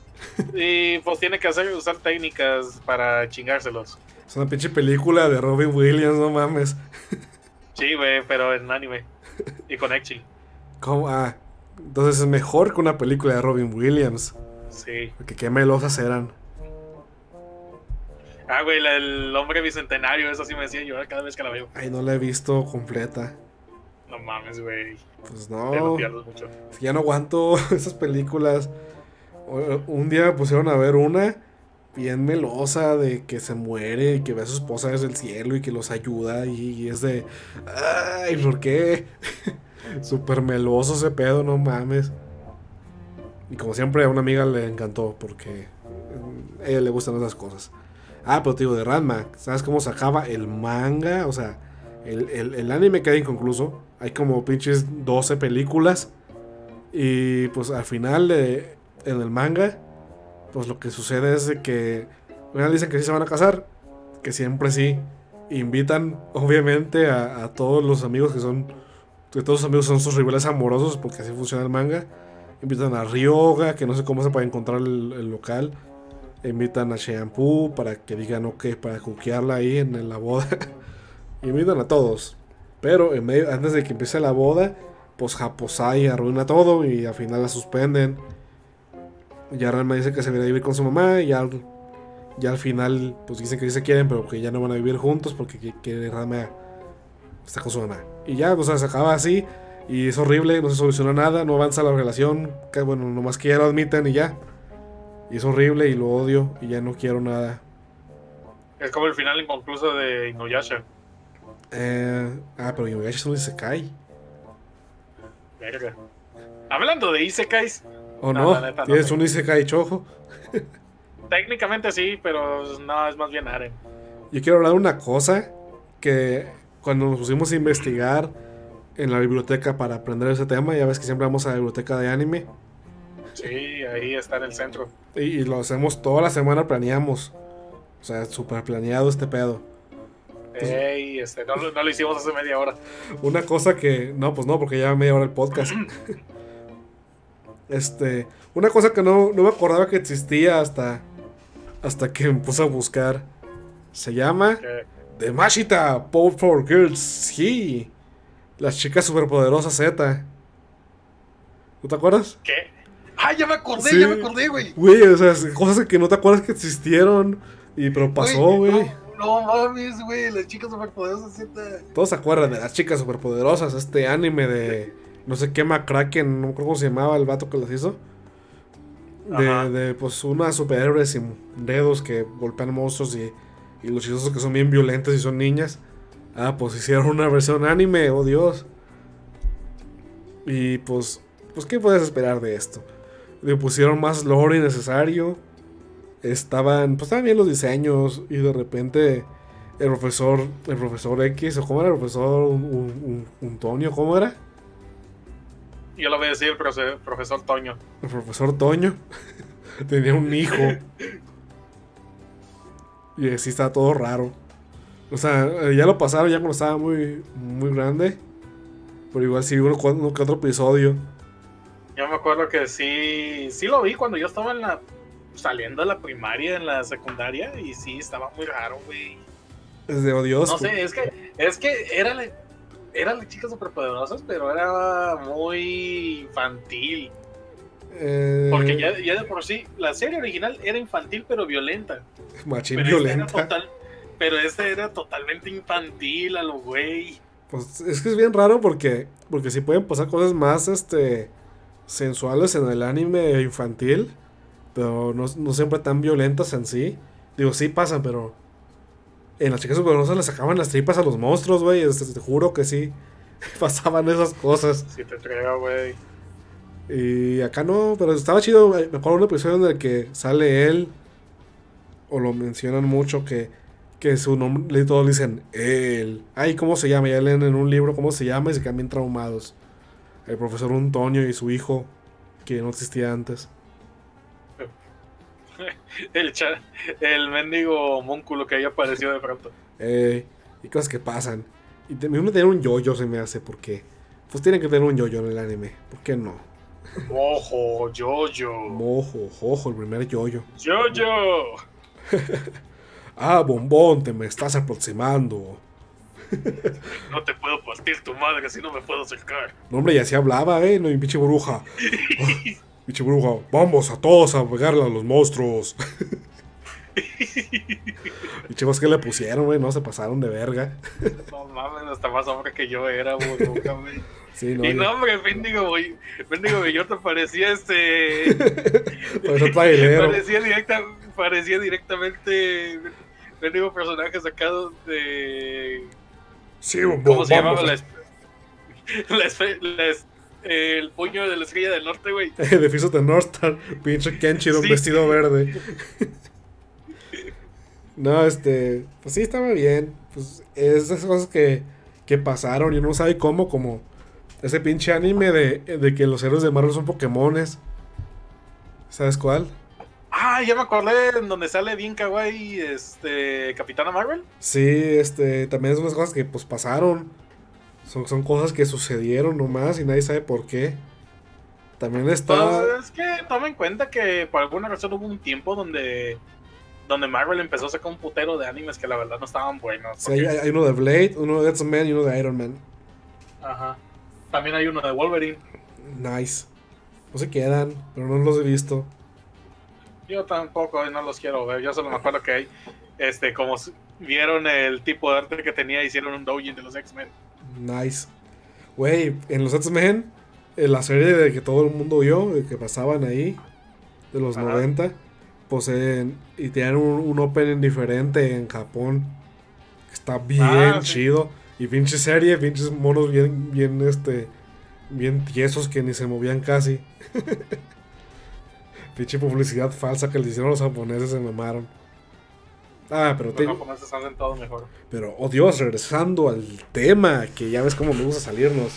[LAUGHS] y pues tiene que hacer usar técnicas para chingárselos. Es una pinche película de Robin Williams, no mames. [LAUGHS] Sí, güey, pero en anime y con Echi. ¿Cómo? Ah, entonces es mejor que una película de Robin Williams. Sí. Porque qué melosas eran. Ah, güey, la- el hombre bicentenario, eso sí me decía llorar cada vez que la veo. Ay, no la he visto completa. No mames, güey. Pues Te lo no. pierdes mucho. Ya no aguanto [LAUGHS] esas películas. Un día me pusieron a ver una bien melosa de que se muere y que ve a su esposa desde el cielo y que los ayuda y, y es de... Ay, ¿por qué? [LAUGHS] Súper meloso ese pedo, no mames. Y como siempre a una amiga le encantó porque a ella le gustan esas cosas. Ah, pero te digo, de Ranma, ¿sabes cómo se acaba el manga? O sea, el, el- el anime queda inconcluso. Hay como pinches 12 películas. Y pues al final, en el manga, pues lo que sucede es que final dicen que sí se van a casar, que siempre sí. Invitan, obviamente, a, todos los amigos que son, que todos los amigos son sus rivales amorosos, porque así funciona el manga. Invitan a Ryoga, que no sé cómo se puede encontrar el local. Invitan a Shampoo para que digan ok, para cuquearla ahí en, la boda. [LAUGHS] Invitan a todos. Pero en medio, antes de que empiece la boda, pues Japosai arruina todo y al final la suspenden. Ya Ranma dice que se viene a vivir con su mamá y al- ya al final pues dicen que sí se quieren, pero que ya no van a vivir juntos porque quiere Ranma estar con su mamá. Y ya, pues se acaba así y es horrible, no se soluciona nada, no avanza la relación, que bueno, nomás que ya lo admiten y ya. Y es horrible y lo odio y ya no quiero nada. Es como el final inconcluso de Inuyasha. Eh, ah, pero Inuyasha es un Isekai. Verga. Hablando de Isekais, ¿O No, no? neta no Tienes un Isekai chojo. técnicamente sí, pero no, es más bien Aren. Yo quiero hablar de una cosa que cuando nos pusimos a investigar en la biblioteca para aprender ese tema, ya ves que siempre vamos a la biblioteca de anime Sí, ahí está en el centro. y, y lo hacemos toda la semana, planeamos. O sea, súper planeado este pedo. Ey, este, no, lo- no lo hicimos hace media hora. Una cosa que. No, pues no, porque ya media hora el podcast. [CLEARS THROAT] este. Una cosa que no, no me acordaba que existía hasta. Hasta que me puse a buscar. Se llama. Que- The Mashita Power for Girls. Sí. Las chicas superpoderosas Z. ¿No te acuerdas? ¿Qué? ¡Ah, ya me acordé, Sí. ya me acordé, güey! Güey, o sea, cosas que no te acuerdas que existieron. Y pero pasó, güey. No, no mames, güey, las chicas superpoderosas Z. Todos se acuerdan de las chicas superpoderosas. Este anime de. No sé qué McCracken. No creo cómo se llamaba el vato que las hizo. De, pues unas superhéroes sin dedos que golpean monstruos y, y los chistosos que son bien violentos y son niñas. Ah, pues hicieron una versión anime, oh Dios. Y pues, pues ¿qué puedes esperar de esto? Le pusieron más lore innecesario. Estaban, pues estaban bien los diseños y de repente el profesor, el profesor X, o cómo era el profesor un, un, un- Untonio, ¿cómo era? Yo lo voy a decir el profe- profesor Toño. El profesor Toño [LAUGHS] tenía un hijo. Y así está todo raro. O sea, eh, ya lo pasaron ya cuando estaba muy, muy grande. Pero igual sí uno, uno que otro episodio. Yo me acuerdo que sí, sí lo vi cuando yo estaba en la saliendo de la primaria, en la secundaria, y sí, estaba muy raro, güey. Es de odioso. No sé, es que, es que era la- eran las chicas superpoderosas, pero era muy infantil. Eh, Porque ya, ya de por sí, la serie original era infantil pero violenta. Machín Pero era violenta. total, pero esta era totalmente infantil a lo güey. Pues es que es bien raro porque, porque sí pueden pasar cosas más este, sensuales en el anime infantil, pero no, no siempre tan violentas en sí. Digo, sí pasan, pero en las chicas superpoderosas le sacaban las tripas a los monstruos, güey. Te, juro que sí [LAUGHS] pasaban esas cosas. Si te creo, güey. Y acá no, pero estaba chido. Me acuerdo de un episodio en el que sale él, o lo mencionan mucho, que, que su nombre, todos dicen él. Ay, ¿cómo se llama? Ya leen en un libro cómo se llama y se quedan bien traumados. El profesor Antonio y su hijo, que no existía antes. [LAUGHS] el, cha- el mendigo múnculo que ahí apareció de pronto. Eh, y cosas que pasan. Y te- uno tiene un yoyo se me hace, porque pues tienen que tener un yoyo en el anime. ¿Por qué no? Mojo, Jojo. Mojo, jojo, el primer yoyo. Jojo. [LAUGHS] Ah, bombón, te me estás aproximando. [LAUGHS] No te puedo partir tu madre si no me puedo acercar. No, hombre, ya se hablaba, ¿eh? No, y pinche bruja. Oh, [LAUGHS] pinche bruja. Vamos a todos a pegarle a los monstruos. [LAUGHS] voz que le pusieron, güey. No se pasaron de verga. No mames, hasta más hombre que yo era, güey. Sí, no. y no, hombre, mendigo, güey. Mendigo bellota parecía este. Parecía directa, parecía directamente. Mendigo personaje sacado de. Sí, bombón. ¿Cómo se llamaba? La, espe- la espe- la es- el puño de la estrella del norte, güey. [LAUGHS] de of the North Star. Pinche Kenshiro, un Sí. vestido verde. [LAUGHS] no, este. Pues sí, estaba bien. Pues es de esas cosas que, que pasaron y uno no sabe cómo, como ese pinche anime de, de que los héroes de Marvel son Pokémones. ¿Sabes cuál? Ah, ya me acordé en donde sale bien kawaii, este, Capitana Marvel. Sí, este. También es unas cosas que pues pasaron. Son, son cosas que sucedieron nomás y nadie sabe por qué. También está. Pues, es que toma en cuenta que por alguna razón hubo un tiempo donde donde Marvel empezó a sacar un putero de animes que la verdad no estaban buenos. Sí, hay, porque- hay uno de Blade, uno de X-Men y uno de Iron Man. Ajá. También hay uno de Wolverine. Nice. No se quedan, pero no los he visto. Yo tampoco no los quiero ver. Yo solo me acuerdo que hay, este, como vieron el tipo de arte que tenía, hicieron un doujin de los X-Men. Nice. Güey, en los X-Men, en la serie de que todo el mundo vio, de que pasaban ahí, de los Ajá. 90, pues en- y tienen un, un opening diferente en Japón. que Está bien Ah, sí. chido. Y pinche serie, pinches monos bien, bien, este, bien tiesos que ni se movían casi. [LAUGHS] pinche publicidad falsa que les hicieron los japoneses, se mamaron. Ah, pero Los te, japoneses hacen todo mejor. pero, oh Dios, regresando al tema, que ya ves cómo me gusta salirnos.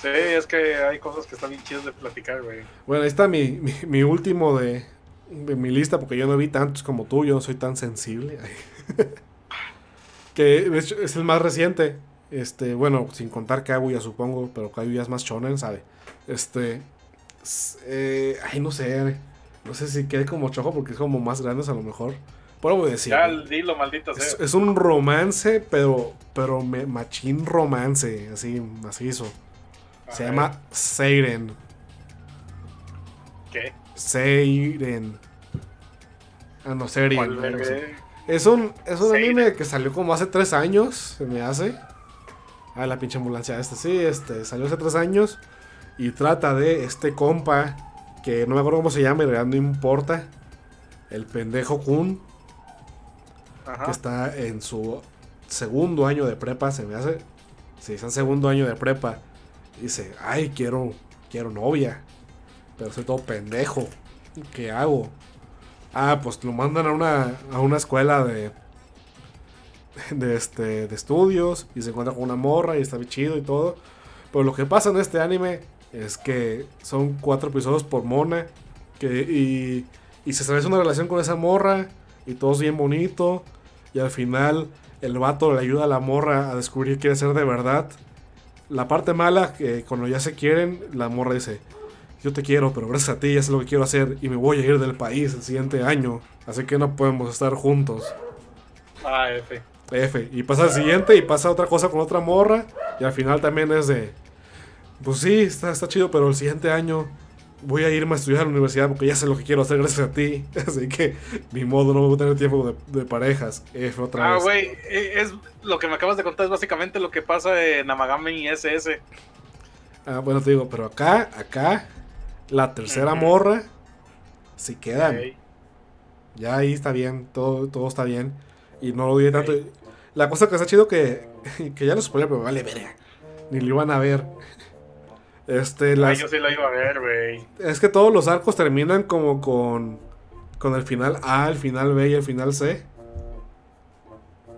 Sí, es que hay cosas que están bien chidas de platicar, güey. Bueno, ahí está mi, mi, mi último de, de mi lista, porque yo no vi tantos como tú, yo no soy tan sensible. [LAUGHS] que hecho, es el más reciente. Este, bueno, sin contar Kaguya, supongo, pero Kaguya es más shonen, ¿sabe? Este, eh, ay, no sé, no sé si quede como chojo porque es como más grandes a lo mejor. Pero voy a decir. Ya dilo, maldita sea. es un romance, pero, pero me- machín romance, así, macizo. Se A llama ver, Seiren. ¿Qué? Seiren. Ah, no, Seiren. Es un, es un anime que salió como hace tres años, se me hace. Ah, la pinche ambulancia. Este sí, este salió hace tres años. Y trata de este compa, que no me acuerdo cómo se llama, y en realidad no importa. El pendejo Kun, que Ajá. está en su segundo año de prepa, se me hace. Sí, está en segundo año de prepa. Dice, ay, quiero, quiero novia. Pero soy todo pendejo. ¿Qué hago? Ah, pues lo mandan a una, a una escuela de, de, este, de estudios y se encuentra con una morra y está bien chido y todo. Pero lo que pasa en este anime es que son cuatro episodios por mona. Que, y, y se establece una relación con esa morra y todo es bien bonito. Y al final el vato le ayuda a la morra a descubrir qué quiere ser de verdad. La parte mala, que cuando ya se quieren, la morra dice, yo te quiero, pero gracias a ti ya sé lo que quiero hacer y me voy a ir del país el siguiente año. Así que no podemos estar juntos. Ah, F. F. Y pasa el siguiente y pasa otra cosa con otra morra. Y al final también es de, pues sí, está, está chido, pero el siguiente año voy a irme a estudiar a la universidad porque ya sé lo que quiero hacer gracias a ti. [LAUGHS] Así que ni modo, no voy a tener tiempo de, de parejas. F otra Ah, güey, eh, es lo que me acabas de contar es básicamente lo que pasa en Amagami y SS. Ah, bueno, te digo, pero acá, acá, la tercera morra, si quedan. Ya ahí está bien, todo, todo está bien. Y no lo diré tanto. La cosa que está chido que, [LAUGHS] que ya lo spoilé, pero vale verga. Ni lo iban a ver. Este, Ay, las, yo sí iba a ver, güey. es que todos los arcos terminan como con, con el final A, el final B y el final C.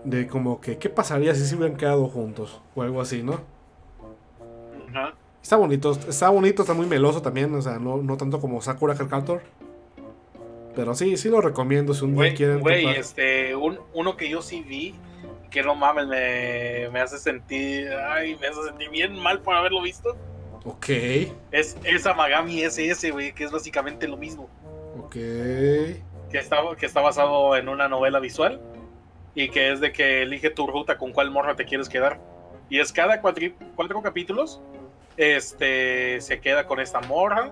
De como que, ¿qué pasaría si se hubieran quedado juntos? O algo así, ¿no? Está bonito, está bonito, está muy meloso también, o sea, no, no tanto como Sakura Carcator. Pero sí, sí lo recomiendo si un día Güey, quieren. güey, este, un- uno que yo sí vi, que no mames, me, me hace sentir, ay, me hace sentir bien mal por haberlo visto. Ok, Es, es Amagami SS, güey, que es básicamente lo mismo. ok. Que está, que está basado en una novela visual y que es de que elige tu ruta con cuál morra te quieres quedar. Y es cada cuatri- cuatro capítulos, este, se queda con esta morra,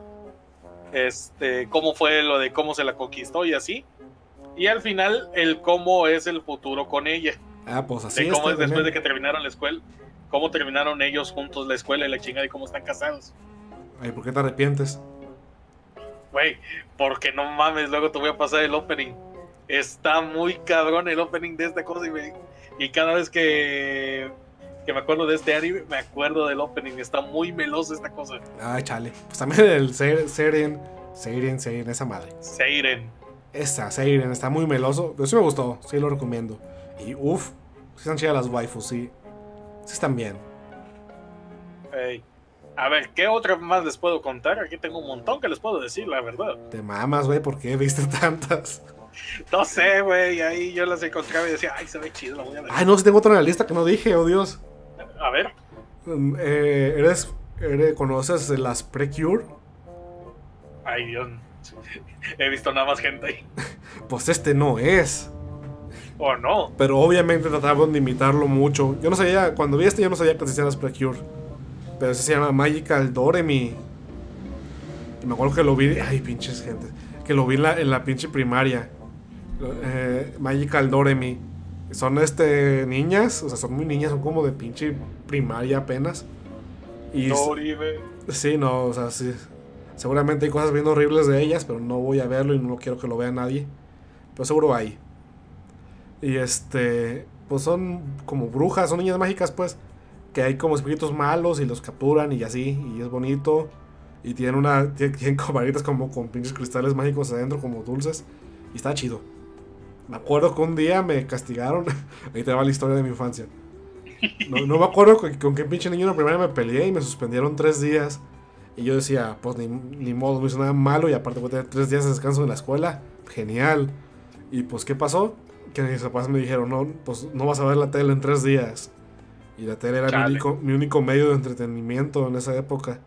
este, cómo fue lo de cómo se la conquistó y así. Y al final, el cómo es el futuro con ella. Ah, pues así de cómo es después de que terminaron la escuela, cómo terminaron ellos juntos la escuela y la chingada y cómo están casados. Ay, ¿por qué te arrepientes? Güey, porque no mames, luego te voy a pasar el opening. Está muy cabrón el opening de esta cosa y, me- y cada vez que, que me acuerdo de este anime, me acuerdo del opening. Está muy meloso esta cosa. Ay, chale. Pues también el Ser- Seren, Seren, Seren, esa madre. Seiren. Esa, Seiren, está muy meloso. Pero sí me gustó, sí lo recomiendo. Y uff, sí están chidas las waifus, sí. Sí están bien. Ey. A ver, ¿qué otra más les puedo contar? Aquí tengo un montón que les puedo decir, la verdad. Te mamas, güey, ¿por qué viste tantas? No sé, güey. Ahí yo las encontraba y decía, ay, se ve chido, la voy a ver. Ay, no, si tengo otra en la lista que no dije, oh Dios. A ver, Mm, eh, ¿Eres, eres, conoces las Precure? ay, Dios. He visto nada más gente ahí. [LAUGHS] Pues este no es. O no. Pero obviamente trataban de imitarlo mucho. Yo no sabía, cuando vi este yo no sabía que existían las Precure. Pero ese se llama Magical Doremi. Y me acuerdo que lo vi, ay pinches gente, que lo vi en la, en la pinche primaria. Eh, Magical Doremi. Son este niñas, o sea, son muy niñas, son como de pinche primaria apenas. Y Doribe. sí, no, o sea, sí. Seguramente hay cosas bien horribles de ellas, pero no voy a verlo y no quiero que lo vea nadie. Pero seguro hay. Y este, pues son como brujas, son niñas mágicas, pues. Que hay como espíritus malos y los capturan y así, y es bonito. Y tienen una, tienen, como como con pinches cristales mágicos adentro, como dulces. Y está chido. Me acuerdo que un día me castigaron. [LAUGHS] Ahí te va la historia de mi infancia. No, no me acuerdo con, qué pinche niño en la primaria me peleé y me suspendieron tres días. Y yo decía, pues ni, ni modo, no hice nada malo y aparte voy a tener tres días de descanso en la escuela. Genial. Y pues, ¿qué pasó? Que mis papás me dijeron, no, pues no vas a ver la tele en tres días. Y la tele era mi único, mi único medio de entretenimiento en esa época.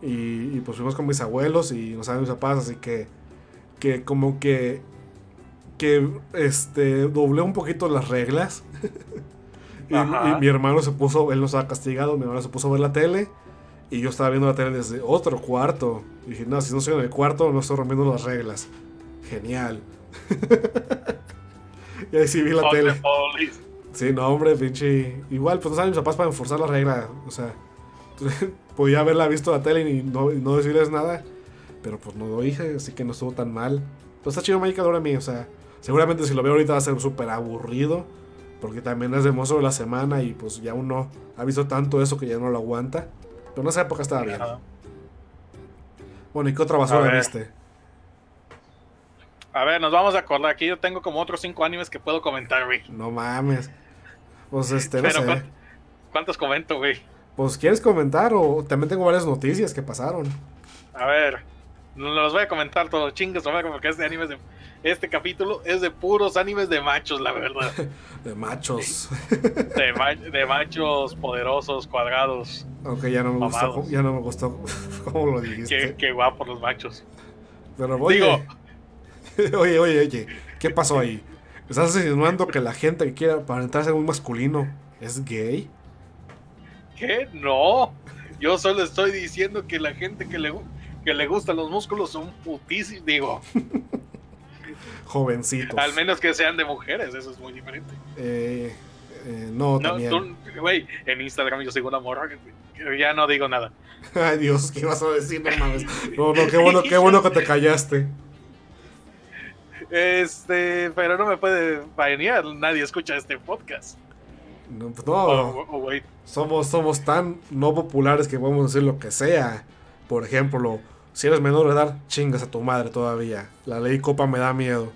Y, y, pues fuimos con mis abuelos y nos saben mis papás, así que, que como que, que este, doblé un poquito las reglas. [LAUGHS] y, mi hermano se puso, él no estaba castigado, mi hermano se puso a ver la tele. Y yo estaba viendo la tele desde otro cuarto. Y dije, no, si no estoy en el cuarto, no estoy rompiendo las reglas. Genial. [LAUGHS] y ahí sí vi la tele. Sí, no, hombre, pinche. Igual, pues no saben mis papás para enforzar la regla. O sea, [LAUGHS] podía haberla visto la tele y no, no decirles nada. Pero pues no lo dije, así que no estuvo tan mal. Pero está chido Magical ahora a mí, o sea, seguramente si lo veo ahorita va a ser súper aburrido. Porque también es de monstruo de la semana y pues ya uno ha visto tanto eso que ya no lo aguanta. Pero en esa época estaba bien. Bueno, ¿y qué otra basura viste? A ver, nos vamos a acordar. Aquí yo tengo como otros cinco animes que puedo comentar, güey. No mames. Pues este, no Pero sé. ¿cuán- ¿cuántos comento, güey? Pues quieres comentar o también tengo varias noticias que pasaron. A ver, los voy a comentar todos, chingas, porque este anime es de, este capítulo es de puros animes de machos, la verdad. [LAUGHS] De machos. De, ma- de machos poderosos, cuadrados. Aunque ya no me gustó, ya no me gustó [LAUGHS] cómo lo Qué, dijiste. qué guapos los machos. Pero oye, Digo, [LAUGHS] oye, oye, oye, ¿qué pasó ahí? ¿Estás insinuando que la gente que quiera aparentarse muy masculino es gay? ¿qué? No. Yo solo estoy diciendo que la gente que le, que le gustan los músculos son putísimos. Digo, [LAUGHS] Jovencitos. al menos que sean de mujeres, eso es muy diferente. Eh, eh, no, No, también. güey, en Instagram yo sigo una morra que, que ya no digo nada. [LAUGHS] Ay, Dios, ¿qué vas a decir? No mames. No, no, qué bueno, qué bueno que te callaste. Este, pero no me puede bañar, nadie escucha este podcast. No, pues Oh, no, oh, oh, wait. somos, somos tan no populares que podemos decir lo que sea. Por ejemplo, si eres menor de edad, chingas a tu madre todavía. La ley Copa me da miedo.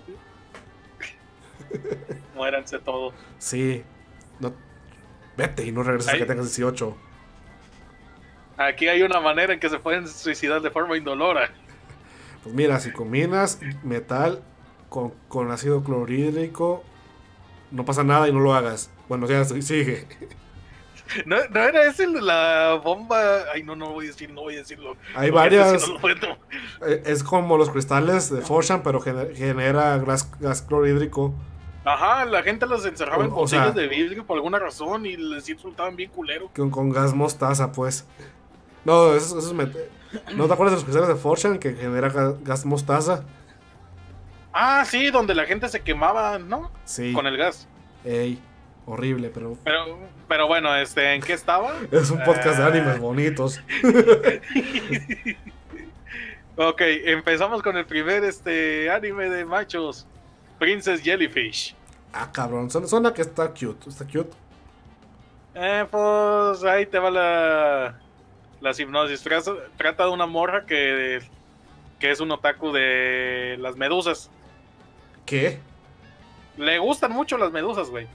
[LAUGHS] Muéranse todos. Sí. No, vete y no regreses a que tengas 18. Aquí hay una manera en que se pueden suicidar de forma indolora. Pues mira, si combinas metal con, con ácido clorhídrico, no pasa nada y no lo hagas. Bueno, ya sigue. ¿No, no era ese la bomba? Ay, no, no voy a decir, no voy a decirlo. Hay varias. no Eh, Es como los cristales de Fortune, pero gener- genera gas, gas clorhídrico. Ajá, la gente los encerraba en sea- botellas de vidrio por alguna razón y les insultaban bien culero. Con, con gas mostaza, pues. No, eso, eso es ¿No te acuerdas de los cristales de Fortune que genera ga- gas mostaza? Ah, sí, donde la gente se quemaba, ¿no? Sí. Con el gas. Ey, horrible, pero Pero, pero bueno, este, ¿en qué estaba? [LAUGHS] es un podcast de Ah. animes bonitos. [LAUGHS] Ok, empezamos con el primer este anime de machos. Princess Jellyfish. Ah, cabrón, suena, suena que está cute. Está cute. Eh, pues ahí te va la, la hipnosis. Trata, trata de una morra que, que es un otaku de las medusas. ¿Qué? Le gustan mucho las medusas, güey.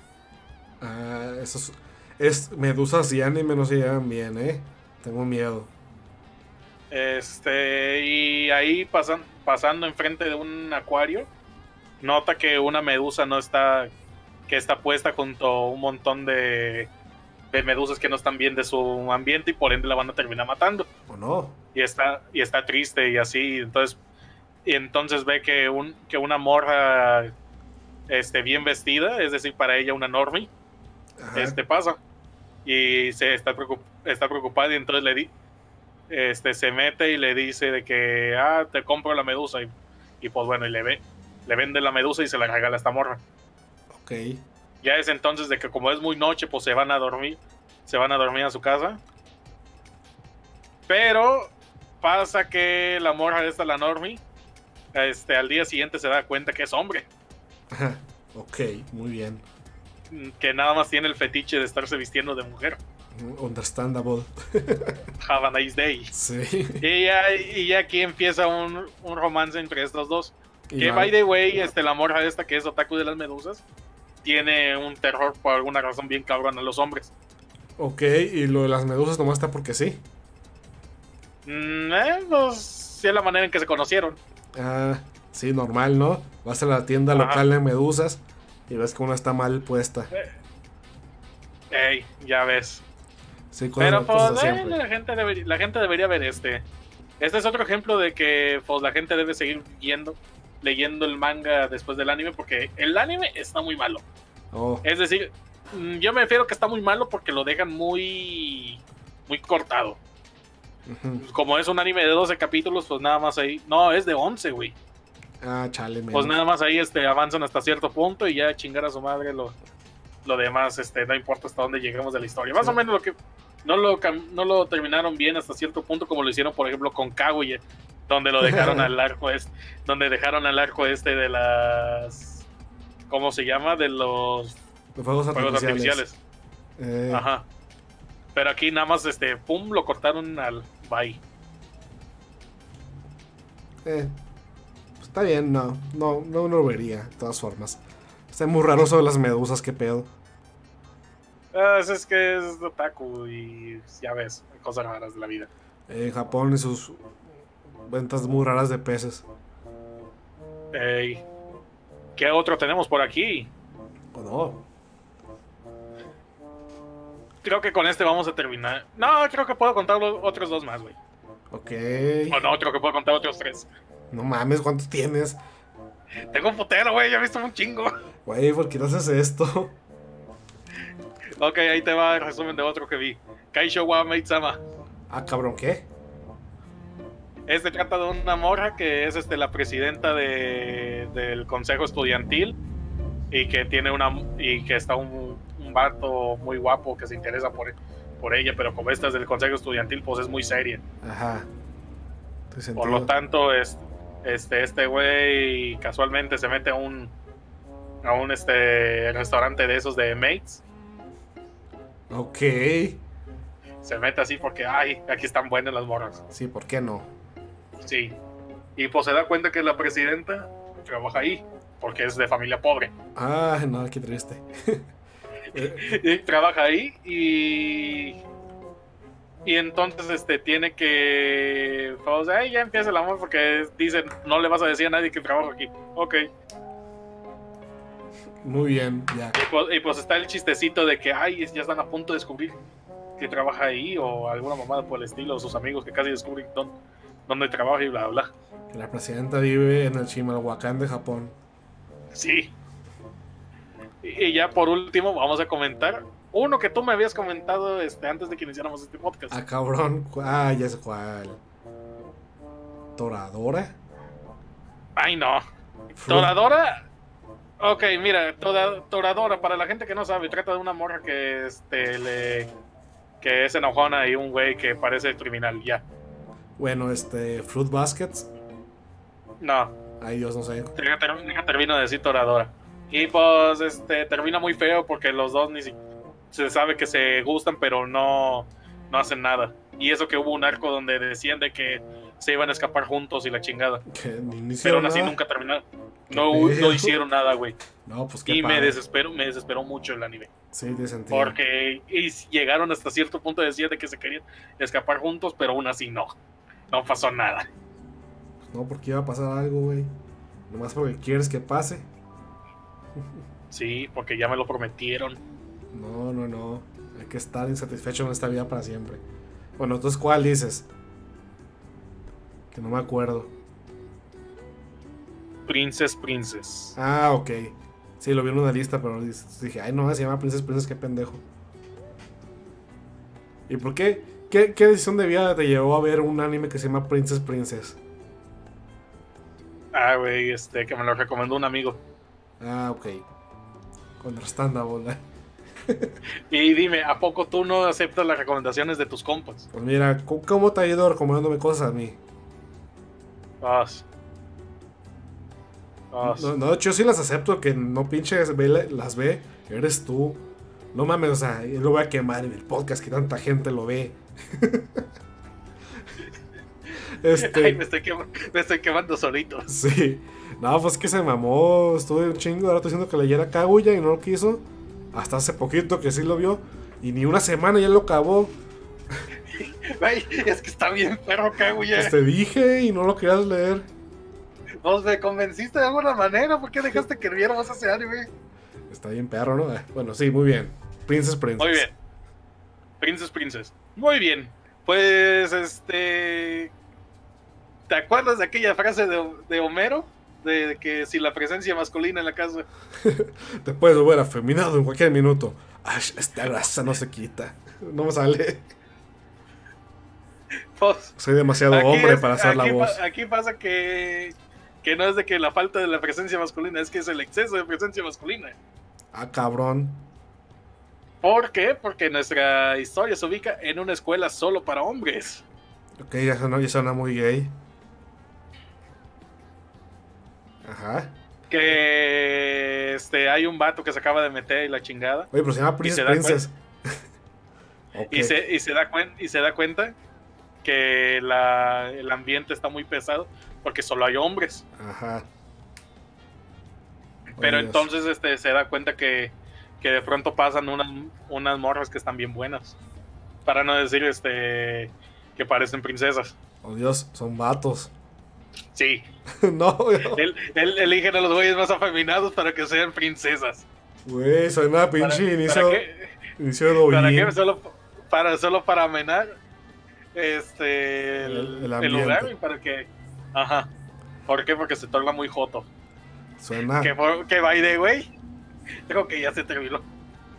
Ah, eso es, es medusas y anime no se llevan bien, ¿eh? Tengo miedo. Este, y ahí pasan, pasando enfrente de un acuario, nota que una medusa no está, que está puesta junto a un montón de, de medusas que no están bien de su ambiente y por ende la van a terminar matando. ¿O no? Y está, y está triste y así, entonces, y entonces ve que, un, que una morra este, bien vestida, es decir, para ella una normie, Ajá. este pasa y se está, preocup- está preocupada y entonces le di este se mete y le dice de que ah te compro la medusa y, y pues bueno y le ve le vende la medusa y se la regala a esta morra Ok. ya es entonces de que como es muy noche pues se van a dormir se van a dormir a su casa pero pasa que la morra esta la normie este al día siguiente se da cuenta que es hombre Ajá. [LAUGHS] Ok, muy bien. que nada más tiene el fetiche de estarse vistiendo de mujer Understandable. [LAUGHS] have a nice day Sí. Y ya, y ya aquí empieza un, un romance entre estos dos. Y Que by the way, este, la morra esta que es otaku de las medusas, tiene un terror por alguna razón bien cabrón a los hombres. Ok, y lo de las medusas nomás está porque sí. Mm, eh, pues sí es la manera en que se conocieron. Ah, sí, normal, ¿no? Vas a la tienda Ajá. local de medusas y ves que una está mal puesta. Ey, ya ves. Sí, Pero pues eh, la, gente debería, la gente debería ver este. Este es otro ejemplo de que pues la gente debe seguir viendo, leyendo el manga después del anime porque el anime está muy malo. Oh, Es decir, mm, yo me refiero que está muy malo porque lo dejan muy muy cortado. Ujú. Como es un anime de 12 capítulos, pues nada más ahí. No, es de 11, güey. Ah, chale, Pues nada más ahí este, avanzan hasta cierto punto y ya chingar a su madre lo, lo demás, este, no importa hasta dónde lleguemos de la historia. Más o menos lo que no lo, no lo terminaron bien hasta cierto punto, como lo hicieron, por ejemplo, con Kaguya, donde lo dejaron [LAUGHS] al arco este, donde dejaron al arco este de las ¿cómo se llama? de los Los fuegos artificiales. Eh, Ajá. Pero aquí nada más este pum lo cortaron al bye. eh, pues está bien, no. No, no lo vería, de todas formas. Está muy raro eso de las medusas, qué pedo. Ah, es que es otaku y ya ves, cosas raras de la vida. En Japón y sus ventas muy raras de peces. Ey. ¿Qué otro tenemos por aquí? ¿O no? Creo que con este vamos a terminar. No, creo que puedo contar otros dos más, güey. Ok. O no, creo que puedo contar otros tres. No mames, ¿cuántos tienes? Tengo un putero, güey, ya he visto un chingo. Güey, ¿por qué no haces esto? Ok, ahí te va el resumen de otro que vi. Kaisho wa Maid-sama. Ah, cabrón, ¿qué? Este trata de una morra que es este, la presidenta de, del consejo estudiantil y que tiene una y que está un, un vato muy guapo que se interesa por, por ella, pero como esta es del consejo estudiantil, pues es muy seria. Ajá. Por lo tanto, es, este, este güey casualmente se mete a un a un este restaurante de esos de mates. Ok. Se mete así porque ay, aquí están buenas las morras. Sí, ¿por qué no? Sí. Y pues se da cuenta que la presidenta trabaja ahí, porque es de familia pobre. Ah, no, qué triste. [LAUGHS] [LAUGHS] Trabaja ahí y. Y entonces este tiene que. Pues, ahí ya empieza el amor porque dicen, no le vas a decir a nadie que trabajo aquí. Ok. Muy bien, ya. Y pues, y pues está el chistecito de que, ay, ya están a punto de descubrir que trabaja ahí o alguna mamada por el estilo, o sus amigos que casi descubren dónde, dónde trabaja y bla, bla. Que la presidenta vive en el Chimalhuacán de Japón. Sí. Y ya por último, vamos a comentar uno que tú me habías comentado este, antes de que iniciáramos este podcast. Ah, cabrón. Ah, ya sé cuál. ¿Toradora? Ay, no. Toradora. Ok, mira, toda- Toradora, para la gente que no sabe, trata de una morra que este le. que es enojona y un güey que parece criminal, ya. Bueno, este. Fruit Baskets. No, Ay, Dios, no sé. deja termino de decir Toradora. Y pues este termina muy feo porque los dos ni si- se sabe que se gustan, pero no, no hacen nada. Y eso que hubo un arco donde decían de que se iban a escapar juntos y la chingada. Ni, Pero aún así nada. nunca terminaron. ¿Qué No, no hicieron nada, güey. No, pues qué Y me padre. desesperó, me desesperó mucho el anime. Sí, de sentido. Porque y llegaron hasta cierto punto de decir de que se querían escapar juntos, pero aún así no. No pasó nada. No, porque iba a pasar algo, güey. Nomás porque quieres que pase. Sí, porque ya me lo prometieron. No, no, no. Hay que estar insatisfecho en esta vida para siempre. Bueno, entonces, ¿cuál dices? Que no me acuerdo. Princess, Princess. Ah, ok. Sí, lo vi en una lista, pero dije, ay, no, se llama Princess Princess, qué pendejo. ¿Y por qué? ¿Qué, qué decisión de vida te llevó a ver un anime que se llama Princess Princess? Ah, güey, este, que me lo recomendó un amigo. Ah, ok. Understandable. Y dime, ¿a poco tú no aceptas las recomendaciones de tus compas? Pues mira, ¿cómo- ¿cómo te ha ido recomendándome cosas a mí? Ah, ah, No, no, yo sí las acepto, que no pinches ve- las ve, eres tú. No mames, o sea, yo lo voy a quemar en el podcast que tanta gente lo ve. [LAUGHS] [LAUGHS] Ay, este, me, estoy quema- me estoy quemando solito. sí. No, pues que se mamó, estuve un chingo, ahora estoy diciendo que leyera Kaguya y no lo quiso. Hasta hace poquito que sí lo vio. Y ni una semana ya lo acabó. [LAUGHS] Güey, es que está bien perro, Kaguya. Pues te dije y no lo querías leer. Vos me convenciste de alguna manera. ¿Por qué dejaste que viéramos ese anime? Está bien perro, ¿no? Eh, Bueno, sí, muy bien. Princess Princess. Muy bien. Princess, Princess. Muy bien. Pues, este. ¿Te acuerdas de aquella frase de, de Homero? De que si la presencia masculina en la casa. [LAUGHS] Te puedes volver afeminado en cualquier minuto. Ay, esta grasa no se quita. No me sale. Pues, Soy demasiado hombre es- para hacer la voz. pa- aquí pasa que. Que no es de que la falta de la presencia masculina, es que es el exceso de presencia masculina. Ah, cabrón. ¿Por qué? Porque nuestra historia se ubica en una escuela solo para hombres. Ok, ya suena, ya suena muy gay. Ajá. Que este, hay un vato que se acaba de meter y la chingada. Oye, pero se llama Princess. [LAUGHS] Y, se, y, se da cuen- y se da cuenta que la- el ambiente está muy pesado porque solo hay hombres. Ajá. Pero Dios. entonces este, se da cuenta que, que de pronto pasan unas, unas morras que están bien buenas. Para no decir este que parecen princesas. Oh Dios, son vatos. Sí, [LAUGHS] no, él, él eligen a los güeyes más afeminados para que sean princesas. güey, soy una ¿Para, pinche para inicio, qué? inicio de ¿Para qué? Solo para, solo para amenar este, el, El- lugar y para que... Ajá. ¿Por qué? Porque se torna muy joto. Suena. Que, que by the way, creo que ya se terminó.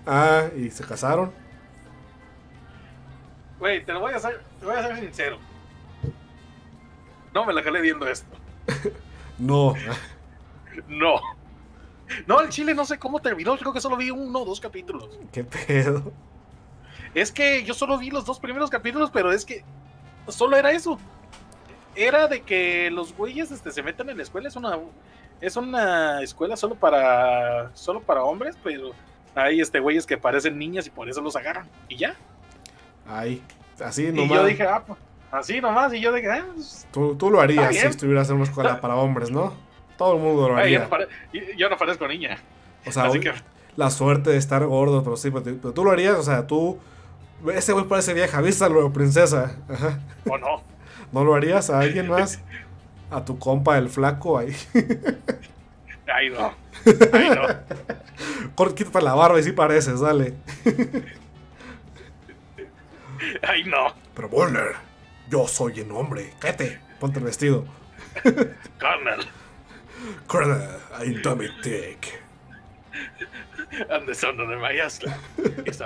Ah, y se casaron. Güey, te lo voy a hacer, te voy a ser sincero. No me la jalé viendo esto. [LAUGHS] No. No. No, el chile no sé cómo terminó. Creo que solo vi uno o dos capítulos. ¿Qué pedo? Es que yo solo vi los dos primeros capítulos, pero es que solo era eso. Era de que los güeyes este, se meten en la escuela. Es una, es una escuela solo para, solo para hombres, pero hay este, güeyes que parecen niñas y por eso los agarran. Y ya. Ay, así Y nomás. yo dije, ah, pues, así nomás. Y yo dije, ah, pues, Tú, tú lo harías si estuvieras en una escuela para hombres, ¿no? Todo el mundo lo ay, yo, haría. no pare- yo no parezco niña. O sea, así que, la suerte de estar gordo, pero sí, pero, tú- pero tú lo harías, o sea, tú Ese güey parece vieja, avísalo, princesa. Ajá. ¿O no? [LAUGHS] ¿No lo harías a alguien más? [LAUGHS] A tu compa, el flaco, ahí. [LAUGHS] Ay, no. Ay, no. Quítate la barba y sí pareces, dale. Ay, no. Pero Warner, yo soy un hombre. Cállate, ponte el vestido. Colonel. Colonel, I'm Tommy Dick. I'm the son of the Mayasla. It's.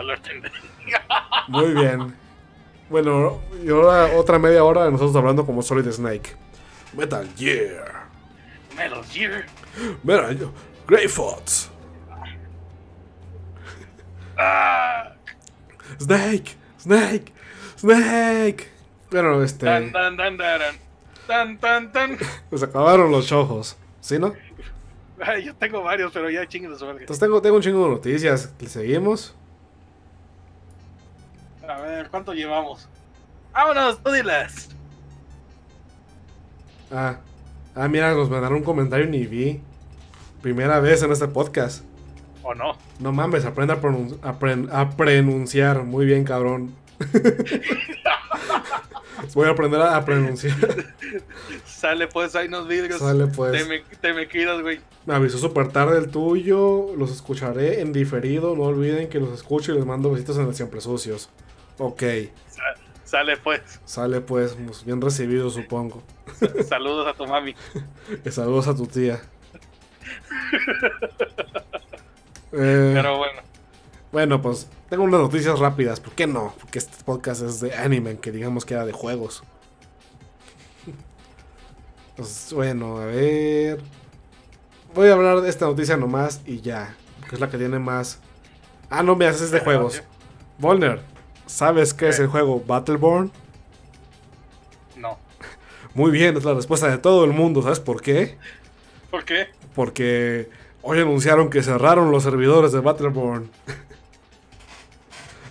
Muy bien. Bueno, y ahora otra media hora de nosotros hablando como Solid Snake. Metal Gear. Metal Gear. Metal Gear. Grey Fox. Ah. Snake. Snake. Snake. Bueno, este. Tan, tan, tan. Tan, tan, tan. [LAUGHS] Pues acabaron los chojos. ¿Sí, no? Ay, yo tengo varios, pero ya madre. Entonces tengo, tengo un chingo de noticias. ¿Le seguimos? A ver, ¿cuánto llevamos? ¡Vámonos, tú dilas! Ah. Ah, mira, nos mandaron un comentario y ni vi. Primera vez en este podcast. ¿O no? No mames, aprende a pronunciar. Muy bien, cabrón. [LAUGHS] Voy a aprender a, pronunciar. [LAUGHS] Sale pues, ahí nos vidrios. Sale pues. Te me, te me cuidas, güey. Me avisó súper tarde el tuyo. Los escucharé en diferido. No olviden que los escucho y les mando besitos en el siempre sucios. Ok. Sa- Sale pues. Sale pues, pues, bien recibido supongo. Saludos a tu mami. Y [LAUGHS] saludos a tu tía. [LAUGHS] Eh, Pero bueno. Bueno, pues tengo unas noticias rápidas. ¿Por qué no? Porque este podcast es de anime, que digamos que era de juegos. [LAUGHS] Pues bueno, a ver. Voy a hablar de esta noticia nomás y ya. Porque es la que tiene más. Ah, no, me haces de juegos. Volner, ¿sabes qué es el juego Battleborn? No. [LAUGHS] Muy bien, es la respuesta de todo el mundo. ¿Sabes por qué? ¿Por qué? Porque hoy anunciaron que cerraron los servidores de Battleborn. [LAUGHS]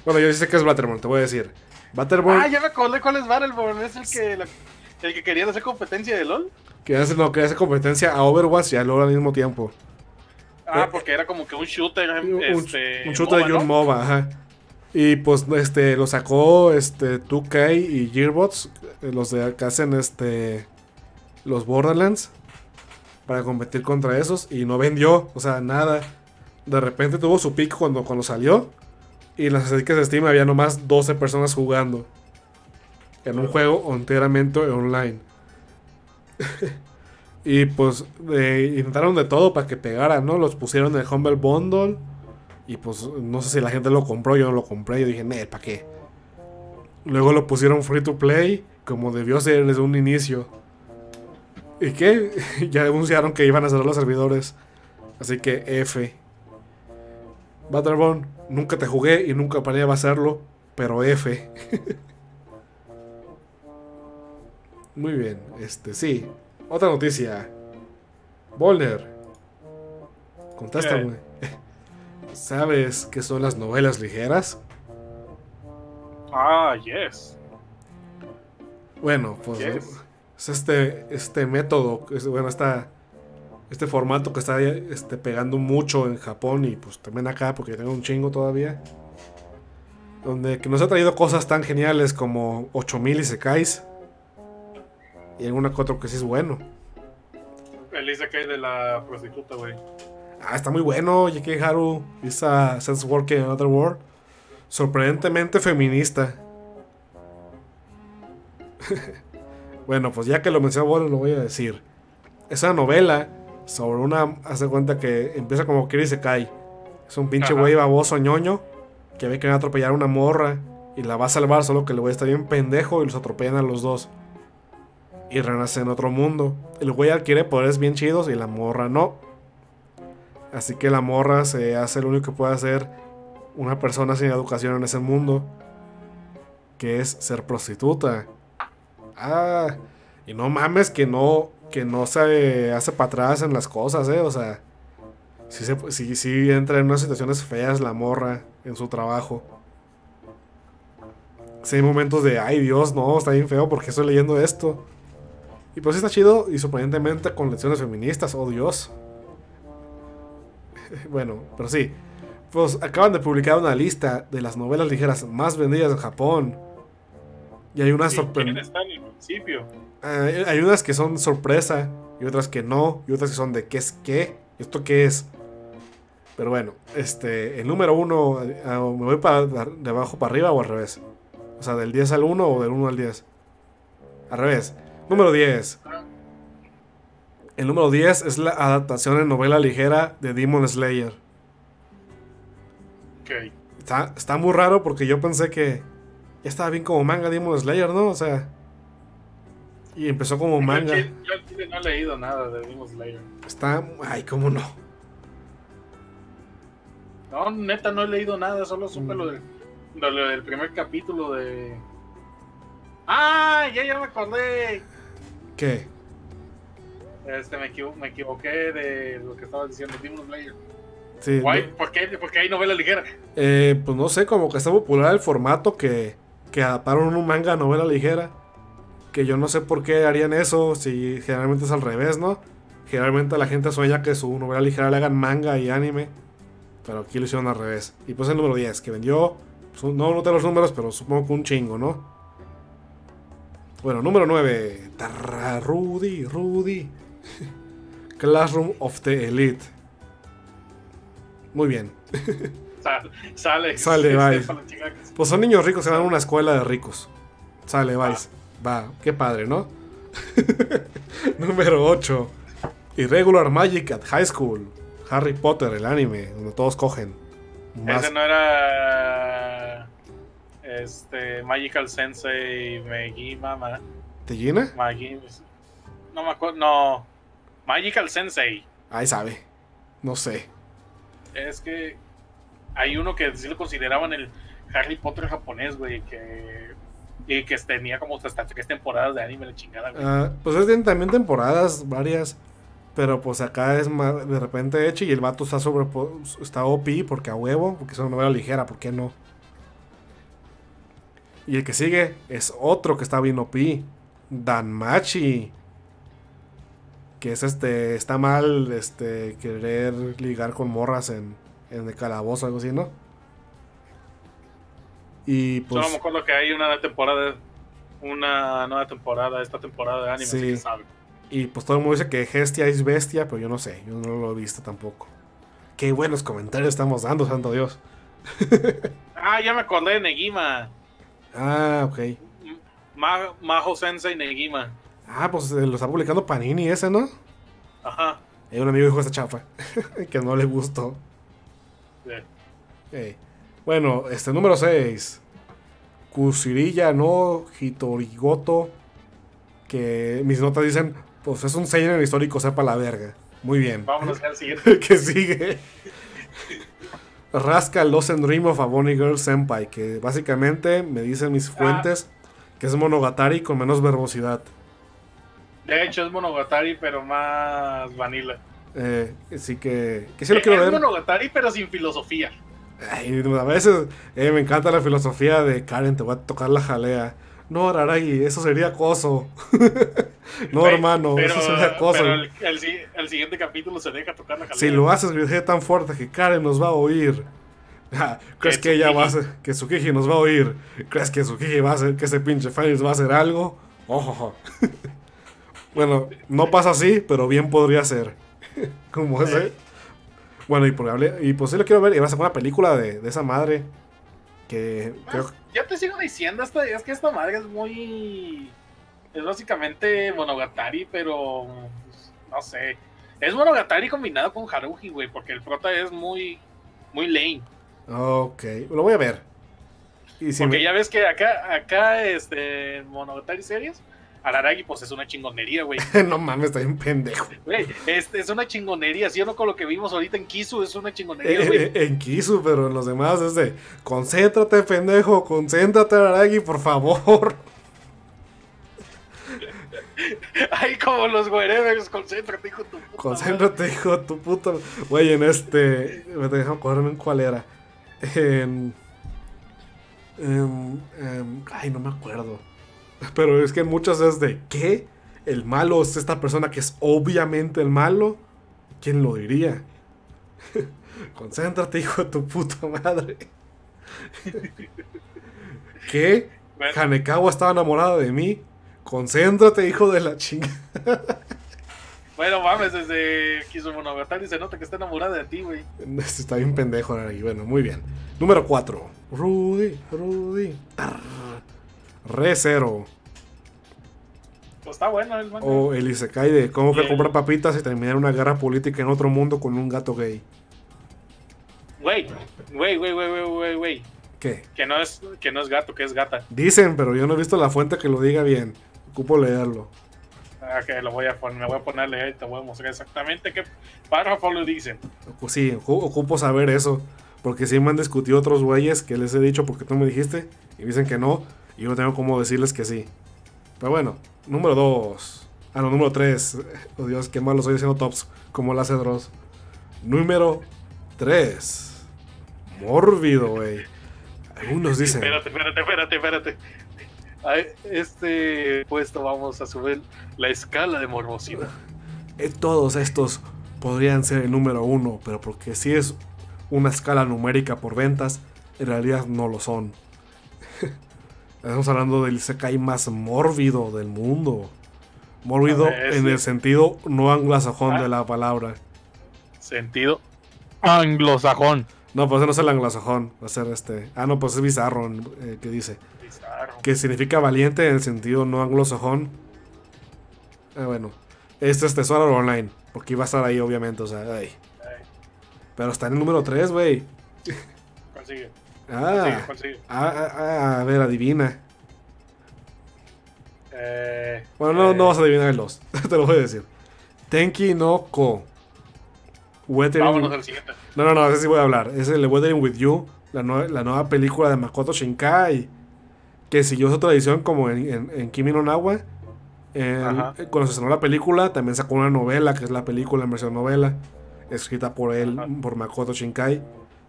bueno, yo sí sé que es Battleborn, te voy a decir. Battleborn, Ah, ya me acordé cuál es Battleborn. Es el que, la- el que querían hacer competencia de LOL. que hace, no, que hace competencia a Overwatch y a LoL al mismo tiempo. Ah, Eh, porque era como que un shooter. Un, este, un shooter MOBA, y un ¿no? MOBA, ajá. Y pues este lo sacó este 2K y Gearbox, eh, los de que hacen este los Borderlands para competir contra esos y no vendió, o sea, nada. De repente tuvo su pico cuando, cuando salió y en las estadísticas de Steam había nomás 12 personas jugando en un juego enteramente online. [LAUGHS] y pues eh, intentaron de todo para que pegara, ¿no? Los pusieron en el Humble Bundle. Y pues no sé si la gente lo compró, yo no lo compré. Yo dije, ¿para qué? Luego lo pusieron free to play, como debió ser desde un inicio. ¿Y qué? [LAUGHS] ya anunciaron que iban a cerrar los servidores. Así que F. Battleborn, nunca te jugué y nunca planeaba hacerlo, pero F. Muy bien, este sí. Otra noticia. Volner. Contéstame. ¿Sabes qué son las novelas ligeras? Ah, yes. Bueno, pues Yes. es este, este método, es, bueno, esta, este formato que está este, pegando mucho en Japón y pues también acá, porque tengo un chingo todavía. Donde que nos ha traído cosas tan geniales como 8000 y Sekais. Y alguna que otro que sí es bueno. El Isekai de la prostituta, güey. Ah, está muy bueno, J.K. Haru. Esa Sense Work in Another World. Sorprendentemente feminista. [LAUGHS] bueno, pues ya que lo mencionó, bueno, lo voy a decir. Es una novela sobre una. Hace cuenta que empieza como Kiri se cae. Es un pinche güey baboso ñoño que ve que van a atropellar a una morra y la va a salvar, solo que el güey está bien pendejo y los atropellan a los dos. Y renace en otro mundo. El güey adquiere poderes bien chidos y la morra no. Así que la morra se hace lo único que puede hacer una persona sin educación en ese mundo. Que es ser prostituta. Ah, y no mames que no, que no se hace para atrás en las cosas, eh. O sea, sí, se, sí, entra en unas situaciones feas la morra en su trabajo. Sí, hay momentos de, ay Dios, no, está bien feo porque estoy leyendo esto. Y pues está chido y sorprendentemente con lecciones feministas, oh Dios. [LAUGHS] bueno, pero sí. Pues acaban de publicar una lista de las novelas ligeras más vendidas en Japón. Y hay unas Sí, ¿quién está en el principio? hay, hay unas que son sorpresa y otras que no, y otras que son de qué es qué, esto qué es. Pero bueno, este, el número uno, eh, ah, ¿me voy para, de abajo para arriba o al revés? O sea, del 10 al 1 o del 1 al 10. Al revés. Número 10. El número 10 es la adaptación en novela ligera de Demon Slayer. Ok. Está, está muy raro porque yo pensé que ya estaba bien como manga Demon Slayer, ¿no? O sea. Y empezó como Yo manga. Yo al chile no he leído nada de Demon Slayer. Está. Ay, cómo no. No, neta, no he leído nada, solo Mm. supe lo del, lo- del primer capítulo de. ¡Ah! Ya, ya me acordé. ¿Qué? Este, me, equivo- me equivoqué de lo que estaba diciendo Demon Slayer. Sí. Guay, no- ¿por qué? Porque hay novela ligera. eh, pues no sé, como que está popular el formato que, que adaptaron un manga a novela ligera. Que yo no sé por qué harían eso, si generalmente es al revés, ¿no? Generalmente la gente sueña que su novela ligera le hagan manga y anime. Pero aquí lo hicieron al revés. Y pues el número 10, que vendió. pues, no noté los números, pero supongo que un chingo, ¿no? Bueno, número 9. Tarra, Rudy, Rudy. [LAUGHS] Classroom of the Elite. Muy bien. Sal- sale. Sale, [LAUGHS] este, bye. Pues son niños ricos que van a una escuela de ricos. Sale, vais. Va, qué padre, ¿no? [LAUGHS] Número 8. Irregular Magic at High School. Harry Potter, el anime, donde todos cogen. Más- Ese no era. Este. Magical Sensei Megima. Ma, ¿Te llena? Magi- no me acuerdo. No. Magical Sensei. Ahí sabe. No sé. Es que. Hay uno que sí lo consideraban el Harry Potter japonés, güey. Que. Y que tenía como hasta tres temporadas de anime, la chingada, güey. Ah, pues es tienen también temporadas varias. Pero pues acá es más de repente hecho y el vato está sobre está OP porque a huevo, porque es una novela ligera, ¿por qué no? Y el que sigue es otro que está bien OP, Danmachi. Que es este, está mal este querer ligar con morras en, en el calabozo algo así, ¿no? Y pues Solo me acuerdo que hay una temporada. Una nueva temporada, esta temporada de anime, Sí. que sabe. Y pues todo el mundo dice que Hestia es bestia, pero yo no sé, yo no lo he visto tampoco. Qué buenos comentarios estamos dando, santo Dios. [LAUGHS] Ah, ya me acordé de Negima. Ah, ok. Ma- Majo Sensei Negima. Ah, pues eh, lo está publicando Panini ese, ¿no? Ajá. Hay un amigo dijo esta chafa, [LAUGHS] que no le gustó. Sí. Ey. Bueno, este número 6. Kusirilla no Hitorigoto. Que mis notas dicen, pues es un seinen histórico, sepa la verga. Muy bien. Vámonos al siguiente. [LAUGHS] que sigue. Rasca Lost and Dream of a Bonnie Girl Senpai, que básicamente me dicen mis fuentes que es Monogatari con menos verbosidad. De hecho, es Monogatari, pero más vanilla. Eh, así que, que sí lo quiero es ver. Monogatari, pero sin filosofía. Ay, a veces eh, me encanta la filosofía de Karen, te voy a tocar la jalea. No, Araragi, eso sería acoso. [LAUGHS] no, hermano, pero, eso sería acoso. pero el, el si- el siguiente capítulo se deja tocar la jalea. Si lo haces grité tan fuerte que Karen nos va a oír. [LAUGHS] ¿Crees que ella va a hacer, que Tsukiji nos va a oír? ¿Crees que Tsukiji va a hacer, que ese pinche Phoenix va a hacer algo? Ojo. [LAUGHS] bueno, no pasa así, pero bien podría ser. Como ese. Bueno, y, por, hable- y pues sí lo quiero ver. Y va a sacar una película de, de esa madre. Que creo, Ah, Ya te sigo diciendo, esta, es que esta madre es muy. Es básicamente Monogatari, pero. pues, No sé. Es Monogatari combinado con Haruhi, güey, porque el prota es muy. Muy lame. Ok, lo voy a ver. Y si porque me- ya ves que acá, acá, este, Monogatari series, Araragi, pues es una chingonería, güey. [LAUGHS] no mames, está bien pendejo. Güey, es, es una chingonería, ¿sí o no? Con lo que vimos ahorita en Kisu, es una chingonería, Eh, güey. eh, en Kisu, pero en los demás es de concéntrate, pendejo, concéntrate, Aragi, por favor. [LAUGHS] Ay, como los wherevers, concéntrate, hijo de tu puta Concéntrate, hijo de tu puta. Güey, en este. Me dejan acordarme en cuál era. En. en- en- ay, no me acuerdo. Pero es que muchas es de ¿qué? ¿El malo es esta persona que es obviamente el malo? ¿Quién lo diría? [LAUGHS] Concéntrate, hijo de tu puta madre. [LAUGHS] ¿Qué? Bueno, Hanekawa estaba enamorada de mí. Concéntrate, hijo de la chinga. [LAUGHS] bueno, mames, desde Kizumonogatari se nota que está enamorada de ti, güey. Este Está bien pendejo aquí. Bueno, muy bien. Número 4. Rudy, Rudy. Re Zero. Pues está bueno el manga. O el Isekai de cómo fue Bien. comprar papitas y terminar una guerra política en otro mundo con un gato gay. Güey, güey, güey, güey, güey, güey. ¿Qué? Que no es, que no es gato, que es gata. Dicen, pero yo no he visto la fuente que lo diga bien. Ocupo leerlo. Ah, que lo voy a poner, me voy a ponerle ahí, te voy a mostrar exactamente qué párrafo lo dicen. Sí, ocu- ocupo saber eso. Porque sí me han discutido otros güeyes que les he dicho porque tú me dijiste. Y dicen que no. Y yo no tengo cómo decirles que sí. Pero bueno, número 2. Ah, no, número 3. [LAUGHS] Oh Dios, qué malo soy haciendo tops. Como la hace Dross. Número 3. Mórbido, güey. Algunos dicen. Espérate, espérate, espérate, espérate. A este puesto vamos a subir la escala de morbosidad. Eh, todos estos podrían ser el número uno, pero porque si es una escala numérica por ventas, en realidad no lo son. Estamos hablando del Isekai más mórbido del mundo. Mórbido A ver, en sí. el sentido no anglosajón Ah. de la palabra. Sentido anglosajón. No, pues ese no es el anglosajón. Va a ser este. Ah, no, pues es bizarro. eh, que dice. Bizarro. Que significa valiente en el sentido no anglosajón. Ah, bueno. Este es Tesoro Online. Porque iba a estar ahí, obviamente. O sea, ay. Ay, Pero está en el número 3, güey. Consigue, Ah, ah, ah, ah, a ver, adivina. Eh, Bueno, no, eh, no vas a adivinar el 2. [LAUGHS] Te lo voy a decir. Tenki no Ko. Weathering- Vámonos al siguiente. No, no, no, ese sí voy a hablar. Es el Weathering with You, la, nue- la nueva película de Makoto Shinkai. Que siguió su tradición como en, en, en Kimi no Nawa. En- Ajá. cuando se estrenó la película, también sacó una novela, que es la película en versión novela, escrita por él, Ajá. por Makoto Shinkai.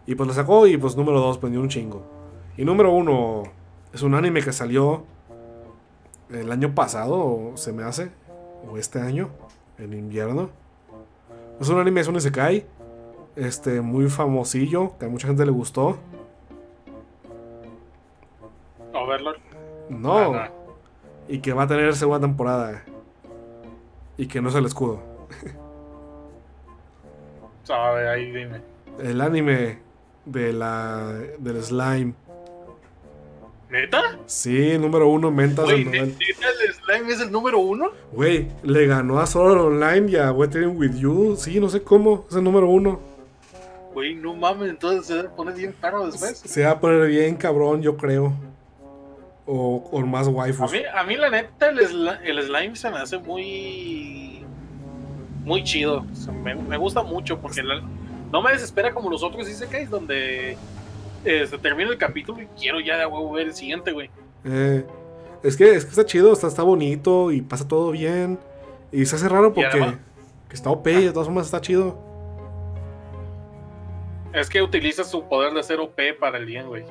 Y pues la sacó y pues número 2 vendió un chingo. Y número 1 es un anime que salió el año pasado, o se me hace, o este año, en invierno. Es un anime, es un Isekai, este, muy famosillo, que a mucha gente le gustó. Overlord. No, Ah, y que va a tener segunda temporada. Y que no es el escudo. [LAUGHS] Sabe, ahí dime. El anime de la del slime. ¿Neta? Sí, número uno, mentas Güey, del ¿ne- novel. ¿neta el slime es el número uno? Güey, le ganó a Art Online y a Weathering with You. Sí, no sé cómo, es el número uno. Güey, no mames, entonces se poner bien caro después. Se va a poner bien cabrón, yo creo. O, o más A waifus. mí, a mí la neta, el, sli- el slime se me hace muy. Muy chido. O sea, me, me gusta mucho porque la- no me desespera como los otros Isekais donde eh, se termina el capítulo y quiero ya de huevo ver el siguiente, güey. Eh, es, que, es que está chido, está, está bonito y pasa todo bien. Y se hace raro porque además- que está OP y de todas formas está chido. Es que utiliza su poder de hacer OP para el bien, güey.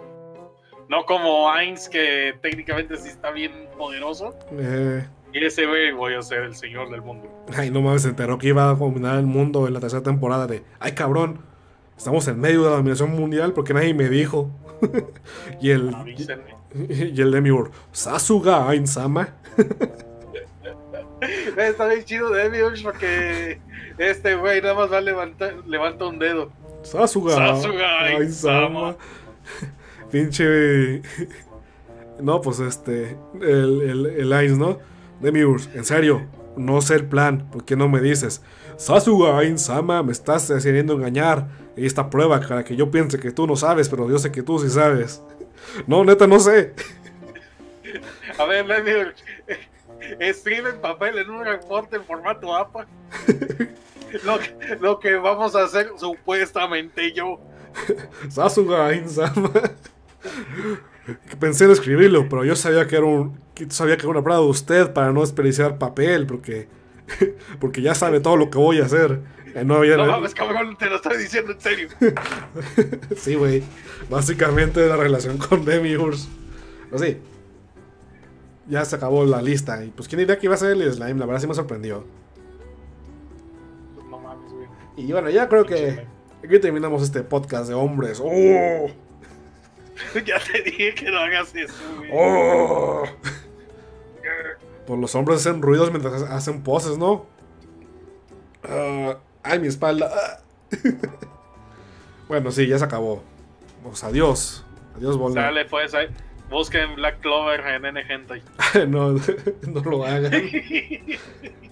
No como Ainz, que técnicamente sí está bien poderoso. Eh, Y ese, güey, voy a ser el señor del mundo. ay, no mames, se enteró que iba a dominar el mundo en la tercera temporada de, ay cabrón, estamos en medio de la dominación mundial porque nadie me dijo. [LAUGHS] y el Avísenme. [LAUGHS] y el Demiurge, Sasuga Ainsama. [LAUGHS] Está bien chido de Demiurge porque este güey nada más va a levantar, levanta un dedo. Sasuga, Sasuga Ainsama. Pinche. No, pues este. El, el, el Ains, ¿no? Demiurge, en serio, no sé el plan. ¿Por qué no me dices? Sasuga Ainsama, me estás queriendo engañar. Y esta prueba para que yo piense que tú no sabes, pero yo sé que tú sí sabes. [LAUGHS] No, neta, no sé. [LAUGHS] A ver, Demiurge, [LAUGHS] escribe en papel en un reporte en formato APA. Lo que, lo que vamos a hacer supuestamente yo. Sasuga Ainsama. Pensé en escribirlo, pero yo sabía que era un. sabía que era una prueba de usted para no desperdiciar papel, porque. [LAUGHS] Porque ya sabe todo lo que voy a hacer. Eh, No había. No mames, cabrón, te lo estoy diciendo en serio. [LAUGHS] Sí, güey. Básicamente la relación con Demiurge. Así. Ya se acabó la lista. Y pues, ¿quién diría que iba a ser el slime? La verdad sí me sorprendió. No mames, güey. Y bueno, ya creo que Aquí terminamos este podcast de hombres. ¡Oh! [LAUGHS] ya te dije que no hagas eso, güey. ¡Oh! [LAUGHS] Pues los hombres hacen ruidos mientras hacen poses, ¿no? Ah, ¡Ay, mi espalda! Ah. [LAUGHS] bueno, sí, ya se acabó. Pues adiós. Adiós, Volna. Sale, pues, ahí. Busquen Black Clover en N Hentai. no, no lo hagan.